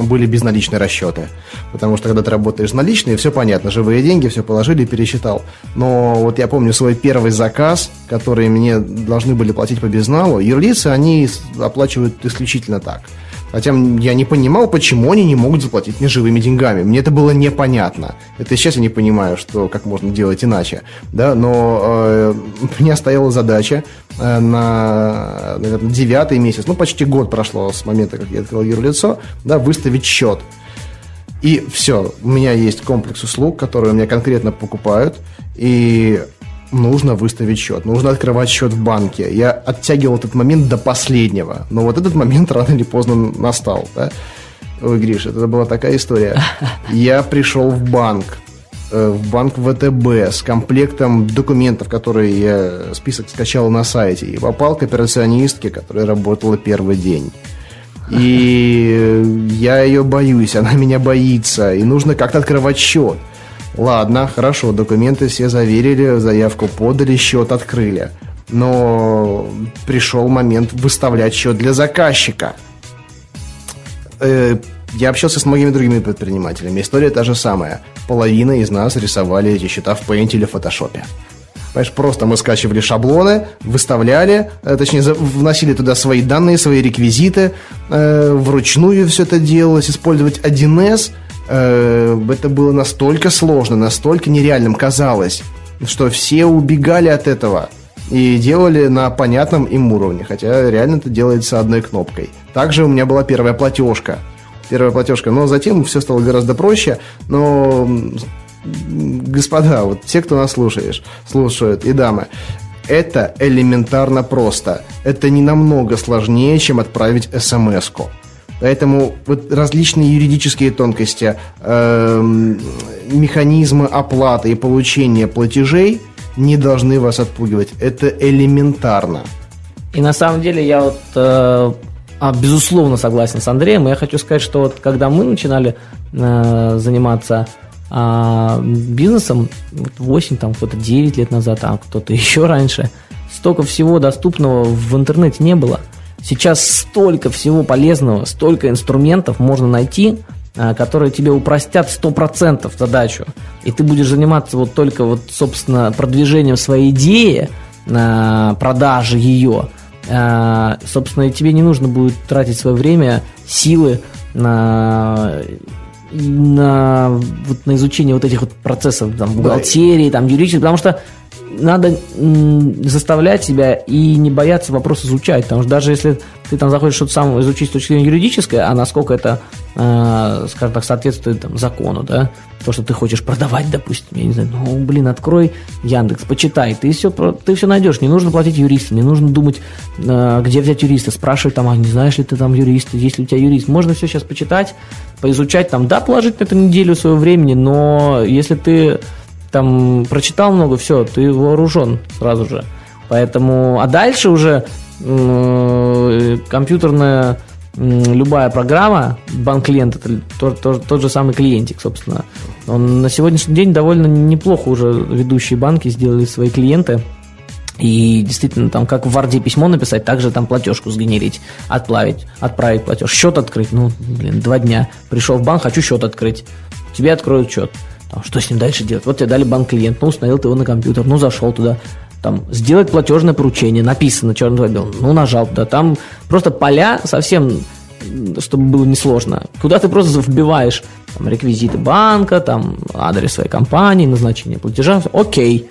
были безналичные расчеты. Потому что когда ты работаешь с наличными, все понятно, живые деньги, все положили пересчитал. Но вот я помню свой первый заказ, который мне должны были платить по безналу, юрлицы, они оплачивают исключительно так. Хотя я не понимал, почему они не могут заплатить мне живыми деньгами. Мне это было непонятно. Это сейчас я не понимаю, что как можно делать иначе. Да? Но э, у стояла задача э, на, наверное, девятый месяц, ну, почти год прошло с момента, как я открыл юрлицо, да, выставить счет. И все, у меня есть комплекс услуг, которые у меня конкретно покупают, и нужно выставить счет, нужно открывать счет в банке. Я оттягивал этот момент до последнего, но вот этот момент рано или поздно настал. Да? Ой, Гриша, это была такая история. Я пришел в банк, э, в банк ВТБ с комплектом документов, которые я список скачал на сайте, и попал к операционистке, которая работала первый день. И я ее боюсь, она меня боится, и нужно как-то открывать счет. Ладно, хорошо, документы все заверили, заявку подали, счет открыли. Но пришел момент выставлять счет для заказчика. Э, я общался с многими другими предпринимателями. История та же самая. Половина из нас рисовали эти счета в Paint или Photoshop. Понимаешь, просто мы скачивали шаблоны, выставляли, э, точнее, вносили туда свои данные, свои реквизиты, э, вручную все это делалось, использовать 1С – э, это было настолько сложно, настолько нереальным казалось, что все убегали от этого и делали на понятном им уровне, хотя реально это делается одной кнопкой. Также у меня была первая платежка. Первая платежка, но затем все стало гораздо проще, но господа, вот те, кто нас слушаешь, слушают, и дамы, это элементарно просто. Это не намного сложнее, чем отправить смс-ку. Поэтому вот различные юридические тонкости, э, механизмы оплаты и получения платежей не должны вас отпугивать. Это элементарно. И на самом деле я вот э, а, безусловно согласен с Андреем. Я хочу сказать, что вот когда мы начинали э, заниматься э, бизнесом, 8, там кто-то 9 лет назад, а кто-то еще раньше, столько всего доступного в интернете не было – Сейчас столько всего полезного, столько инструментов можно найти, а, которые тебе упростят 100% задачу. И ты будешь заниматься вот только вот, собственно, продвижением своей идеи, продажи ее, А, собственно, тебе не нужно будет тратить свое время, силы на на, вот, на изучение вот этих вот процессов там, бухгалтерии, там, юридической, потому что надо заставлять себя и не бояться вопрос изучать, потому что даже если ты там захочешь что-то сам изучить с точки зрения юридической, а насколько это, э, скажем так, соответствует там, закону, да, то, что ты хочешь продавать, допустим, я не знаю, ну, блин, открой Яндекс, почитай, ты все, ты все найдешь, не нужно платить юристам, не нужно думать, э, где взять юриста, спрашивать там, а не знаешь ли ты там юриста, есть ли у тебя юрист, можно все сейчас почитать, поизучать, там, да, положить на эту неделю своего времени, но если ты там прочитал много, все, ты вооружен сразу же. Поэтому, а дальше уже э, компьютерная любая программа, банк-клиент, это тот, тот, тот же самый клиентик, собственно. Он на сегодняшний день довольно неплохо уже ведущие банки сделали свои клиенты. И действительно, там как в Варде письмо написать, также там платежку сгенерить, отправить, отправить платеж, счет открыть. Ну, блин, два дня. Пришел в банк, хочу счет открыть. Тебе откроют счет. Там, что с ним дальше делать? Вот тебе дали банк-клиент, ну, установил ты его на компьютер, ну, зашел туда, там, сделать платежное поручение, написано черным по белому, ну, нажал туда, там просто поля совсем, чтобы было несложно, куда ты просто вбиваешь там, реквизиты банка, там, адрес своей компании, назначение платежа, окей,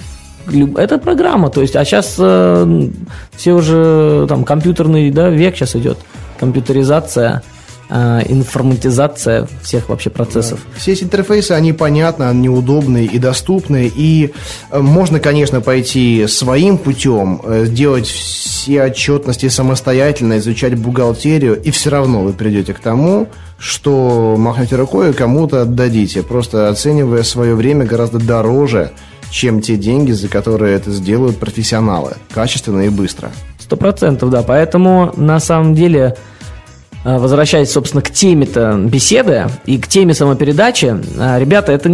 это программа, то есть, а сейчас э, все уже, там, компьютерный, да, век сейчас идет, компьютеризация, информатизация всех вообще процессов. Да. Все эти интерфейсы, они понятны, они удобные и доступны, и э, можно, конечно, пойти своим путем, э, сделать все отчетности самостоятельно, изучать бухгалтерию, и все равно вы придете к тому, что махнете рукой и кому-то отдадите, просто оценивая свое время гораздо дороже, чем те деньги, за которые это сделают профессионалы, качественно и быстро. Сто процентов, да, поэтому на самом деле Э, возвращаясь, собственно, к теме-то беседы и к теме самопередачи, э, ребята, это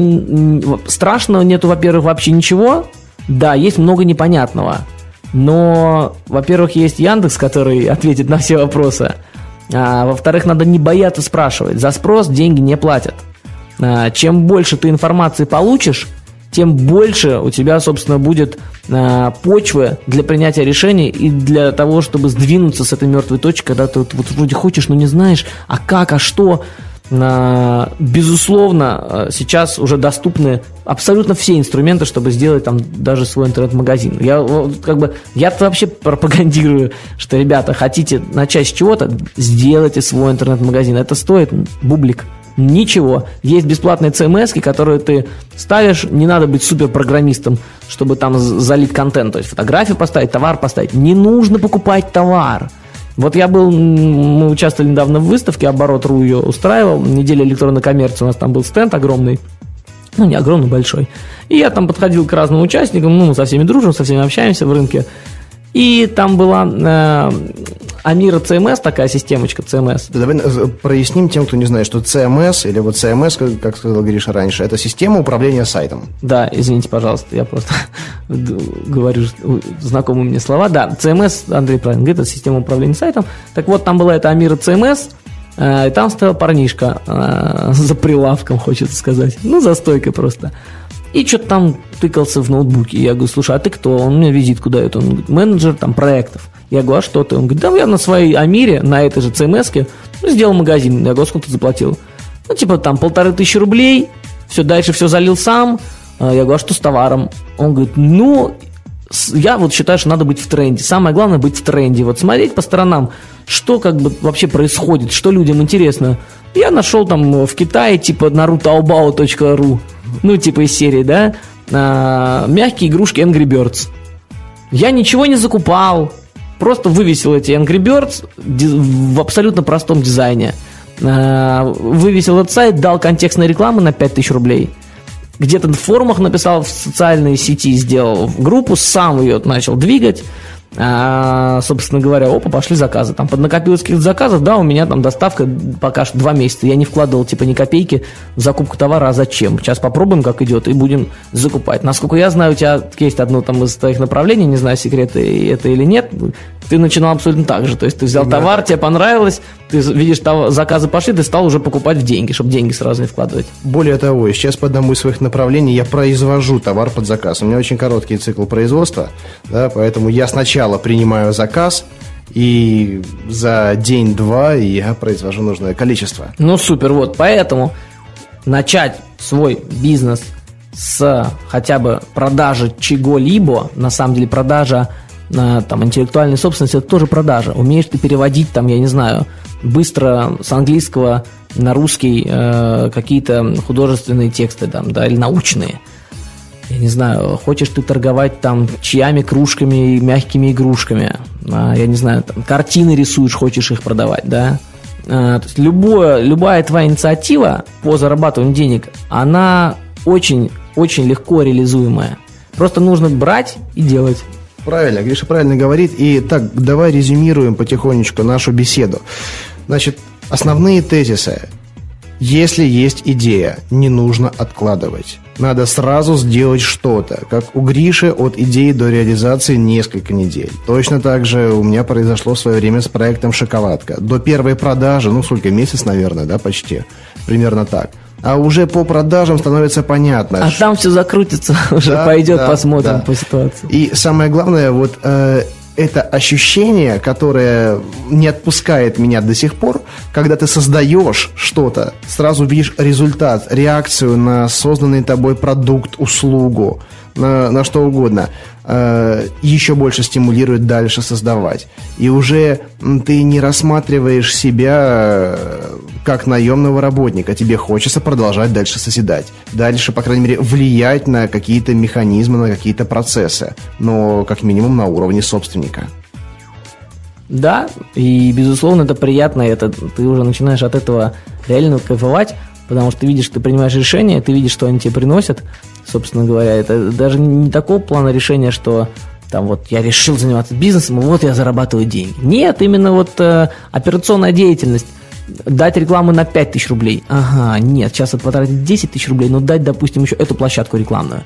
страшного нету, во-первых, вообще ничего. Да, есть много непонятного. Но, во-первых, есть Яндекс, который ответит на все вопросы. А, во-вторых, надо не бояться спрашивать. За спрос деньги не платят. А, чем больше ты информации получишь, тем больше у тебя, собственно, будет э, почвы для принятия решений и для того, чтобы сдвинуться с этой мертвой точки, когда ты вот, вот вроде хочешь, но не знаешь, а как, а что. Э, безусловно, э, сейчас уже доступны абсолютно все инструменты, чтобы сделать там даже свой интернет-магазин. Я как бы я вообще пропагандирую, что ребята хотите начать с чего-то, сделайте свой интернет-магазин. Это стоит бублик. Ничего. Есть бесплатные CMS, которые ты ставишь. Не надо быть суперпрограммистом, чтобы там залить контент. То есть фотографию поставить, товар поставить. Не нужно покупать товар. Вот я был, мы участвовали недавно в выставке, оборот.ру ее устраивал, неделя электронной коммерции, у нас там был стенд огромный, ну, не огромный, большой. И я там подходил к разным участникам, ну, мы со всеми дружим, со всеми общаемся в рынке. И там была э, Амира CMS, такая системочка CMS. Давай э, проясним тем, кто не знает, что CMS или вот CMS, как, как сказал Гриша раньше, это система управления сайтом. Да, извините, пожалуйста, я просто говорю знакомые мне слова. Да, CMS, Андрей правильно говорит, это система управления сайтом. Так вот, там была эта Амира CMS, э, и там стоял парнишка э, за прилавком, хочется сказать. Ну, за стойкой просто. И что-то там тыкался в ноутбуке. Я говорю, слушай, а ты кто? Он мне визитку дает. Он говорит, менеджер там проектов. Я говорю, а что ты? Он говорит, да я на своей Амире, на этой же CMS ну, сделал магазин. Я говорю, сколько ты заплатил? Ну, типа там полторы тысячи рублей. Все, дальше все залил сам. А я говорю, а что с товаром? Он говорит, ну, я вот считаю, что надо быть в тренде. Самое главное быть в тренде. Вот смотреть по сторонам, что как бы вообще происходит, что людям интересно. Я нашел там в Китае, типа, на rutaobao.ru ну, типа из серии, да, а, мягкие игрушки Angry Birds. Я ничего не закупал, просто вывесил эти Angry Birds в абсолютно простом дизайне. А, вывесил этот сайт, дал контекстной рекламы на 5000 рублей. Где-то в форумах написал, в социальной сети сделал группу, сам ее начал двигать а, собственно говоря, опа, пошли заказы. Там поднакопилось каких-то заказов, да, у меня там доставка пока что два месяца. Я не вкладывал типа ни копейки в закупку товара, а зачем? Сейчас попробуем, как идет, и будем закупать. Насколько я знаю, у тебя есть одно там из твоих направлений, не знаю, секреты это или нет, ты начинал абсолютно так же. То есть ты взял Именно товар, так. тебе понравилось, ты видишь, того, заказы пошли, ты стал уже покупать в деньги, чтобы деньги сразу не вкладывать. Более того, сейчас по одному из своих направлений я произвожу товар под заказ. У меня очень короткий цикл производства, да, поэтому я сначала принимаю заказ, и за день-два я произвожу нужное количество. Ну, супер, вот, поэтому начать свой бизнес с хотя бы продажи чего-либо, на самом деле продажа там, интеллектуальной собственности, это тоже продажа. Умеешь ты переводить, там, я не знаю, быстро с английского на русский э, какие-то художественные тексты, там, да, или научные. Я не знаю, хочешь ты торговать там чьями кружками и мягкими игрушками, а, я не знаю, там, картины рисуешь, хочешь их продавать, да, а, то есть любое, любая твоя инициатива по зарабатыванию денег, она очень-очень легко реализуемая. Просто нужно брать и делать. Правильно, Гриша правильно говорит. И так, давай резюмируем потихонечку нашу беседу. Значит, основные тезисы. Если есть идея, не нужно откладывать. Надо сразу сделать что-то. Как у Гриши от идеи до реализации несколько недель. Точно так же у меня произошло в свое время с проектом «Шоколадка». До первой продажи, ну сколько, месяц, наверное, да, почти. Примерно так а уже по продажам становится понятно. А что... там все закрутится, уже да, пойдет, да, посмотрим да. по ситуации. И самое главное, вот э, это ощущение, которое не отпускает меня до сих пор, когда ты создаешь что-то, сразу видишь результат, реакцию на созданный тобой продукт, услугу, на, на что угодно, э, еще больше стимулирует дальше создавать. И уже ты не рассматриваешь себя э, как наемного работника. Тебе хочется продолжать дальше созидать. Дальше, по крайней мере, влиять на какие-то механизмы, на какие-то процессы. Но, как минимум, на уровне собственника. Да, и, безусловно, это приятно. Это, ты уже начинаешь от этого реально кайфовать, потому что ты видишь, ты принимаешь решения, ты видишь, что они тебе приносят, собственно говоря. Это даже не такого плана решения, что там вот я решил заниматься бизнесом, вот я зарабатываю деньги. Нет, именно вот э, операционная деятельность дать рекламу на 5 тысяч рублей. Ага, нет, сейчас это потратить 10 тысяч рублей, но дать, допустим, еще эту площадку рекламную.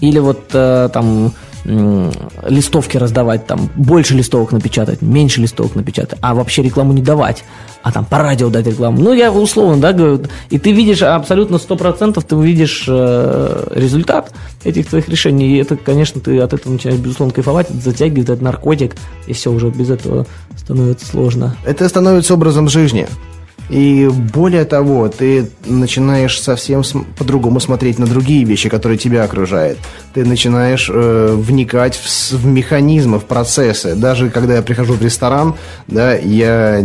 Или вот э, там листовки раздавать, там больше листовок напечатать, меньше листовок напечатать, а вообще рекламу не давать, а там по радио дать рекламу. Ну, я условно, да, говорю, и ты видишь абсолютно 100%, ты увидишь э, результат этих твоих решений, и это, конечно, ты от этого начинаешь, безусловно, кайфовать, затягивает, это наркотик, и все, уже без этого становится сложно. Это становится образом жизни. И более того, ты начинаешь совсем по-другому смотреть на другие вещи, которые тебя окружают. Ты начинаешь э, вникать в, в механизмы, в процессы. Даже когда я прихожу в ресторан, да, я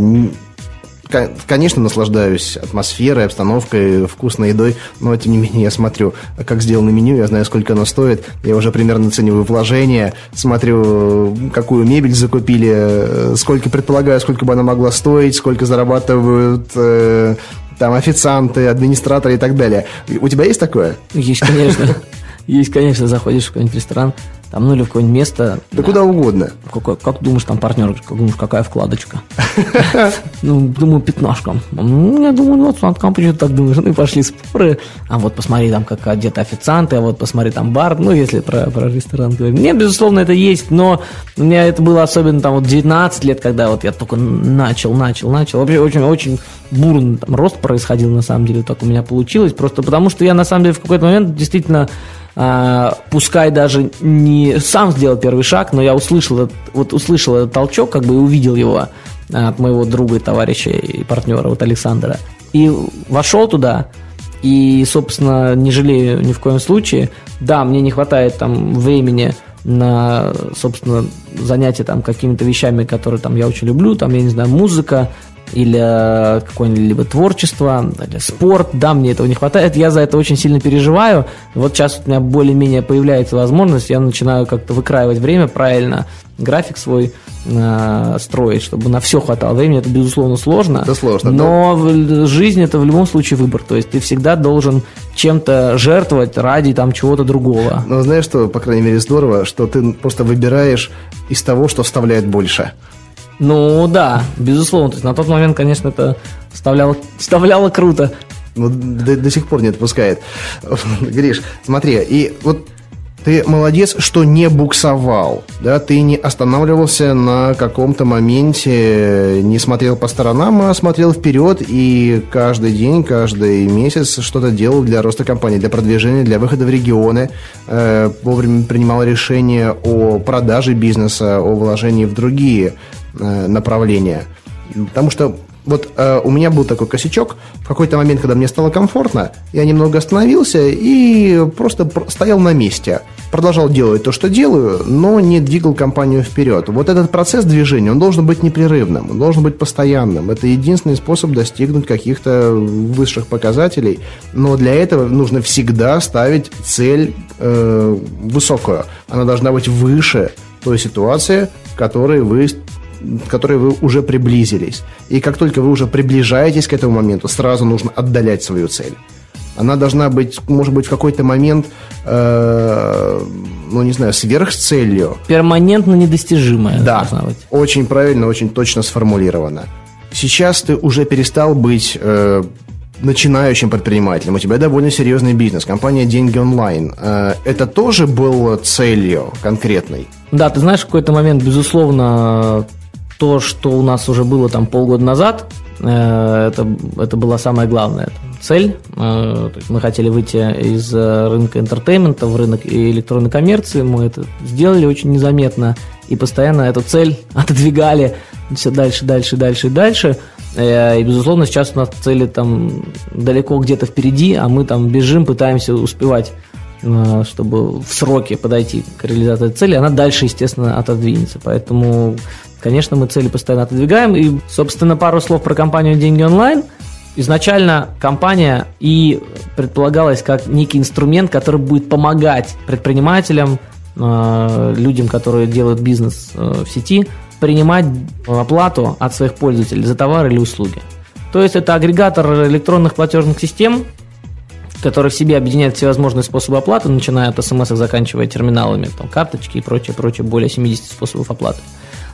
конечно, наслаждаюсь атмосферой, обстановкой, вкусной едой, но, тем не менее, я смотрю, как сделано меню, я знаю, сколько оно стоит, я уже примерно оцениваю вложения, смотрю, какую мебель закупили, сколько, предполагаю, сколько бы она могла стоить, сколько зарабатывают э, там официанты, администраторы и так далее. У тебя есть такое? Есть, конечно. Есть, конечно, заходишь в какой-нибудь ресторан, там, ну или в какое-нибудь место. Да, да куда угодно. Как, как думаешь, там партнер, как думаешь, какая вкладочка? Ну, думаю, пятнашка. Ну, я думаю, вот, сладкам почему так думаешь? Ну и пошли споры. А вот посмотри, там, как одеты официанты, а вот посмотри, там бар. Ну, если про, про ресторан говорить. Нет, безусловно, это есть, но у меня это было особенно там вот 19 лет, когда вот я только начал, начал, начал. Вообще очень, очень бурный там, рост происходил, на самом деле, так у меня получилось. Просто потому, что я, на самом деле, в какой-то момент действительно пускай даже не сам сделал первый шаг, но я услышал, вот услышал этот толчок, как бы и увидел его а, от моего друга товарища и партнера, вот Александра. И вошел туда, и, собственно, не жалею ни в коем случае. Да, мне не хватает там времени на, собственно, занятия там какими-то вещами, которые там я очень люблю, там, я не знаю, музыка, или э, какое-либо творчество, или спорт, да, мне этого не хватает, я за это очень сильно переживаю. Вот сейчас у меня более-менее появляется возможность, я начинаю как-то выкраивать время правильно, график свой э, строить, чтобы на все хватало времени. Это, безусловно, сложно. Это сложно, Но да. жизнь это в любом случае выбор. То есть ты всегда должен чем-то жертвовать ради там чего-то другого. Но знаешь, что, по крайней мере, здорово, что ты просто выбираешь из того, что вставляет больше. Ну да, безусловно. То есть на тот момент, конечно, это вставляло, вставляло круто. Ну, до, до сих пор не отпускает. Гриш, смотри, и вот ты молодец, что не буксовал, да, ты не останавливался на каком-то моменте, не смотрел по сторонам, а смотрел вперед и каждый день, каждый месяц что-то делал для роста компании, для продвижения, для выхода в регионы, э, вовремя принимал решения о продаже бизнеса, о вложении в другие э, направления. Потому что вот э, у меня был такой косячок. В какой-то момент, когда мне стало комфортно, я немного остановился и просто стоял на месте. Продолжал делать то, что делаю, но не двигал компанию вперед. Вот этот процесс движения, он должен быть непрерывным, он должен быть постоянным. Это единственный способ достигнуть каких-то высших показателей. Но для этого нужно всегда ставить цель э, высокую. Она должна быть выше той ситуации, в которой вы которой вы уже приблизились. И как только вы уже приближаетесь к этому моменту, сразу нужно отдалять свою цель. Она должна быть, может быть, в какой-то момент, э, ну, не знаю, сверхцелью. Перманентно недостижимая. Да, быть. очень правильно, очень точно сформулировано. Сейчас ты уже перестал быть э, начинающим предпринимателем, у тебя довольно серьезный бизнес, компания «Деньги онлайн». Э, это тоже было целью конкретной? Да, ты знаешь, в какой-то момент, безусловно, то, что у нас уже было там полгода назад, э, это, это была самая главная цель. Э, мы хотели выйти из э, рынка entertainment а в рынок электронной коммерции. Мы это сделали очень незаметно и постоянно эту цель отодвигали все дальше, дальше, дальше дальше. И, безусловно, сейчас у нас цели там далеко где-то впереди, а мы там бежим, пытаемся успевать чтобы в сроке подойти к реализации цели, она дальше, естественно, отодвинется. Поэтому Конечно, мы цели постоянно отодвигаем. И, собственно, пару слов про компанию «Деньги онлайн». Изначально компания и предполагалась как некий инструмент, который будет помогать предпринимателям, э, людям, которые делают бизнес э, в сети, принимать оплату от своих пользователей за товары или услуги. То есть это агрегатор электронных платежных систем, который в себе объединяет всевозможные способы оплаты, начиная от смс, заканчивая терминалами, там, карточки и прочее, прочее, более 70 способов оплаты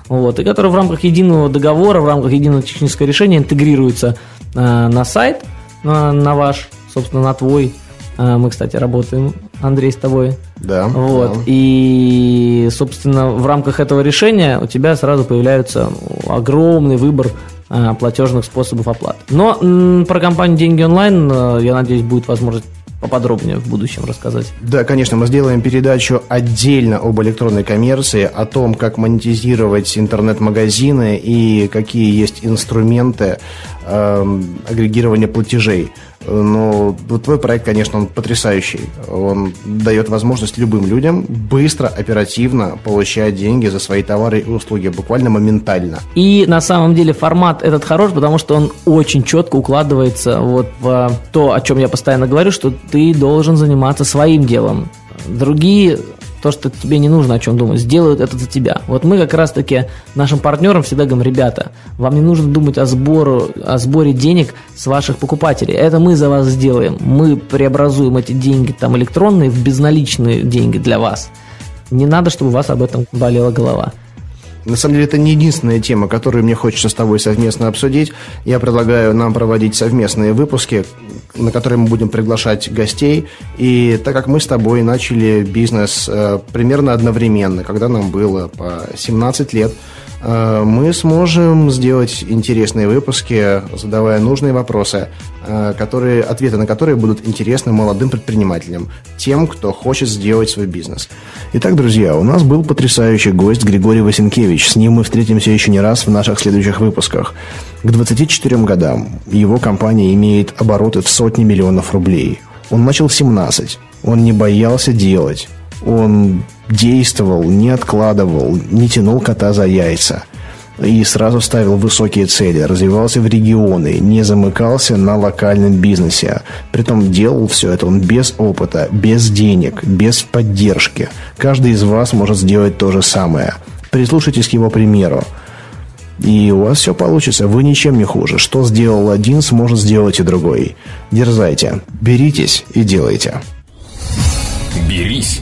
вот, и который в рамках единого договора, в рамках единого технического решения интегрируется э, на сайт, на, на ваш, собственно, на твой. Э, мы, кстати, работаем, Андрей, с тобой. Да. Вот, да. и, собственно, в рамках этого решения у тебя сразу появляется огромный выбор э, платежных способов оплаты. Но про компанию «Деньги онлайн», э, я надеюсь, будет возможность поподробнее в будущем рассказать. Да, конечно, мы сделаем передачу отдельно об электронной коммерции, о том, как монетизировать интернет-магазины и какие есть инструменты э, агрегирования платежей. Но вот твой проект, конечно, он потрясающий. Он дает возможность любым людям быстро, оперативно получать деньги за свои товары и услуги, буквально моментально. И на самом деле формат этот хорош, потому что он очень четко укладывается вот в то, о чем я постоянно говорю, что ты должен заниматься своим делом. Другие то, что тебе не нужно о чем думать, сделают это за тебя. Вот мы как раз-таки нашим партнерам всегда говорим, ребята, вам не нужно думать о, сбору, о сборе денег с ваших покупателей. Это мы за вас сделаем. Мы преобразуем эти деньги там электронные в безналичные деньги для вас. Не надо, чтобы у вас об этом болела голова. На самом деле, это не единственная тема, которую мне хочется с тобой совместно обсудить. Я предлагаю нам проводить совместные выпуски, на которые мы будем приглашать гостей. И так как мы с тобой начали бизнес э, примерно одновременно, когда нам было по 17 лет, мы сможем сделать интересные выпуски, задавая нужные вопросы, э, которые, ответы на которые будут интересны молодым предпринимателям, тем, кто хочет сделать свой бизнес. Итак, друзья, у нас был потрясающий гость Григорий Васенкевич. С ним мы встретимся еще не раз в наших следующих выпусках. К 24 годам его компания имеет обороты в сотни миллионов рублей. Он начал в 17. Он не боялся делать. Он действовал, не откладывал, не тянул кота за яйца. И сразу ставил высокие цели, развивался в регионы, не замыкался на локальном бизнесе. Притом делал все это он без опыта, без денег, без поддержки. Каждый из вас может сделать то же самое. Прислушайтесь к его примеру. И у вас все получится, вы ничем не хуже. Что сделал один, сможет сделать и другой. Дерзайте, беритесь и делайте. Берись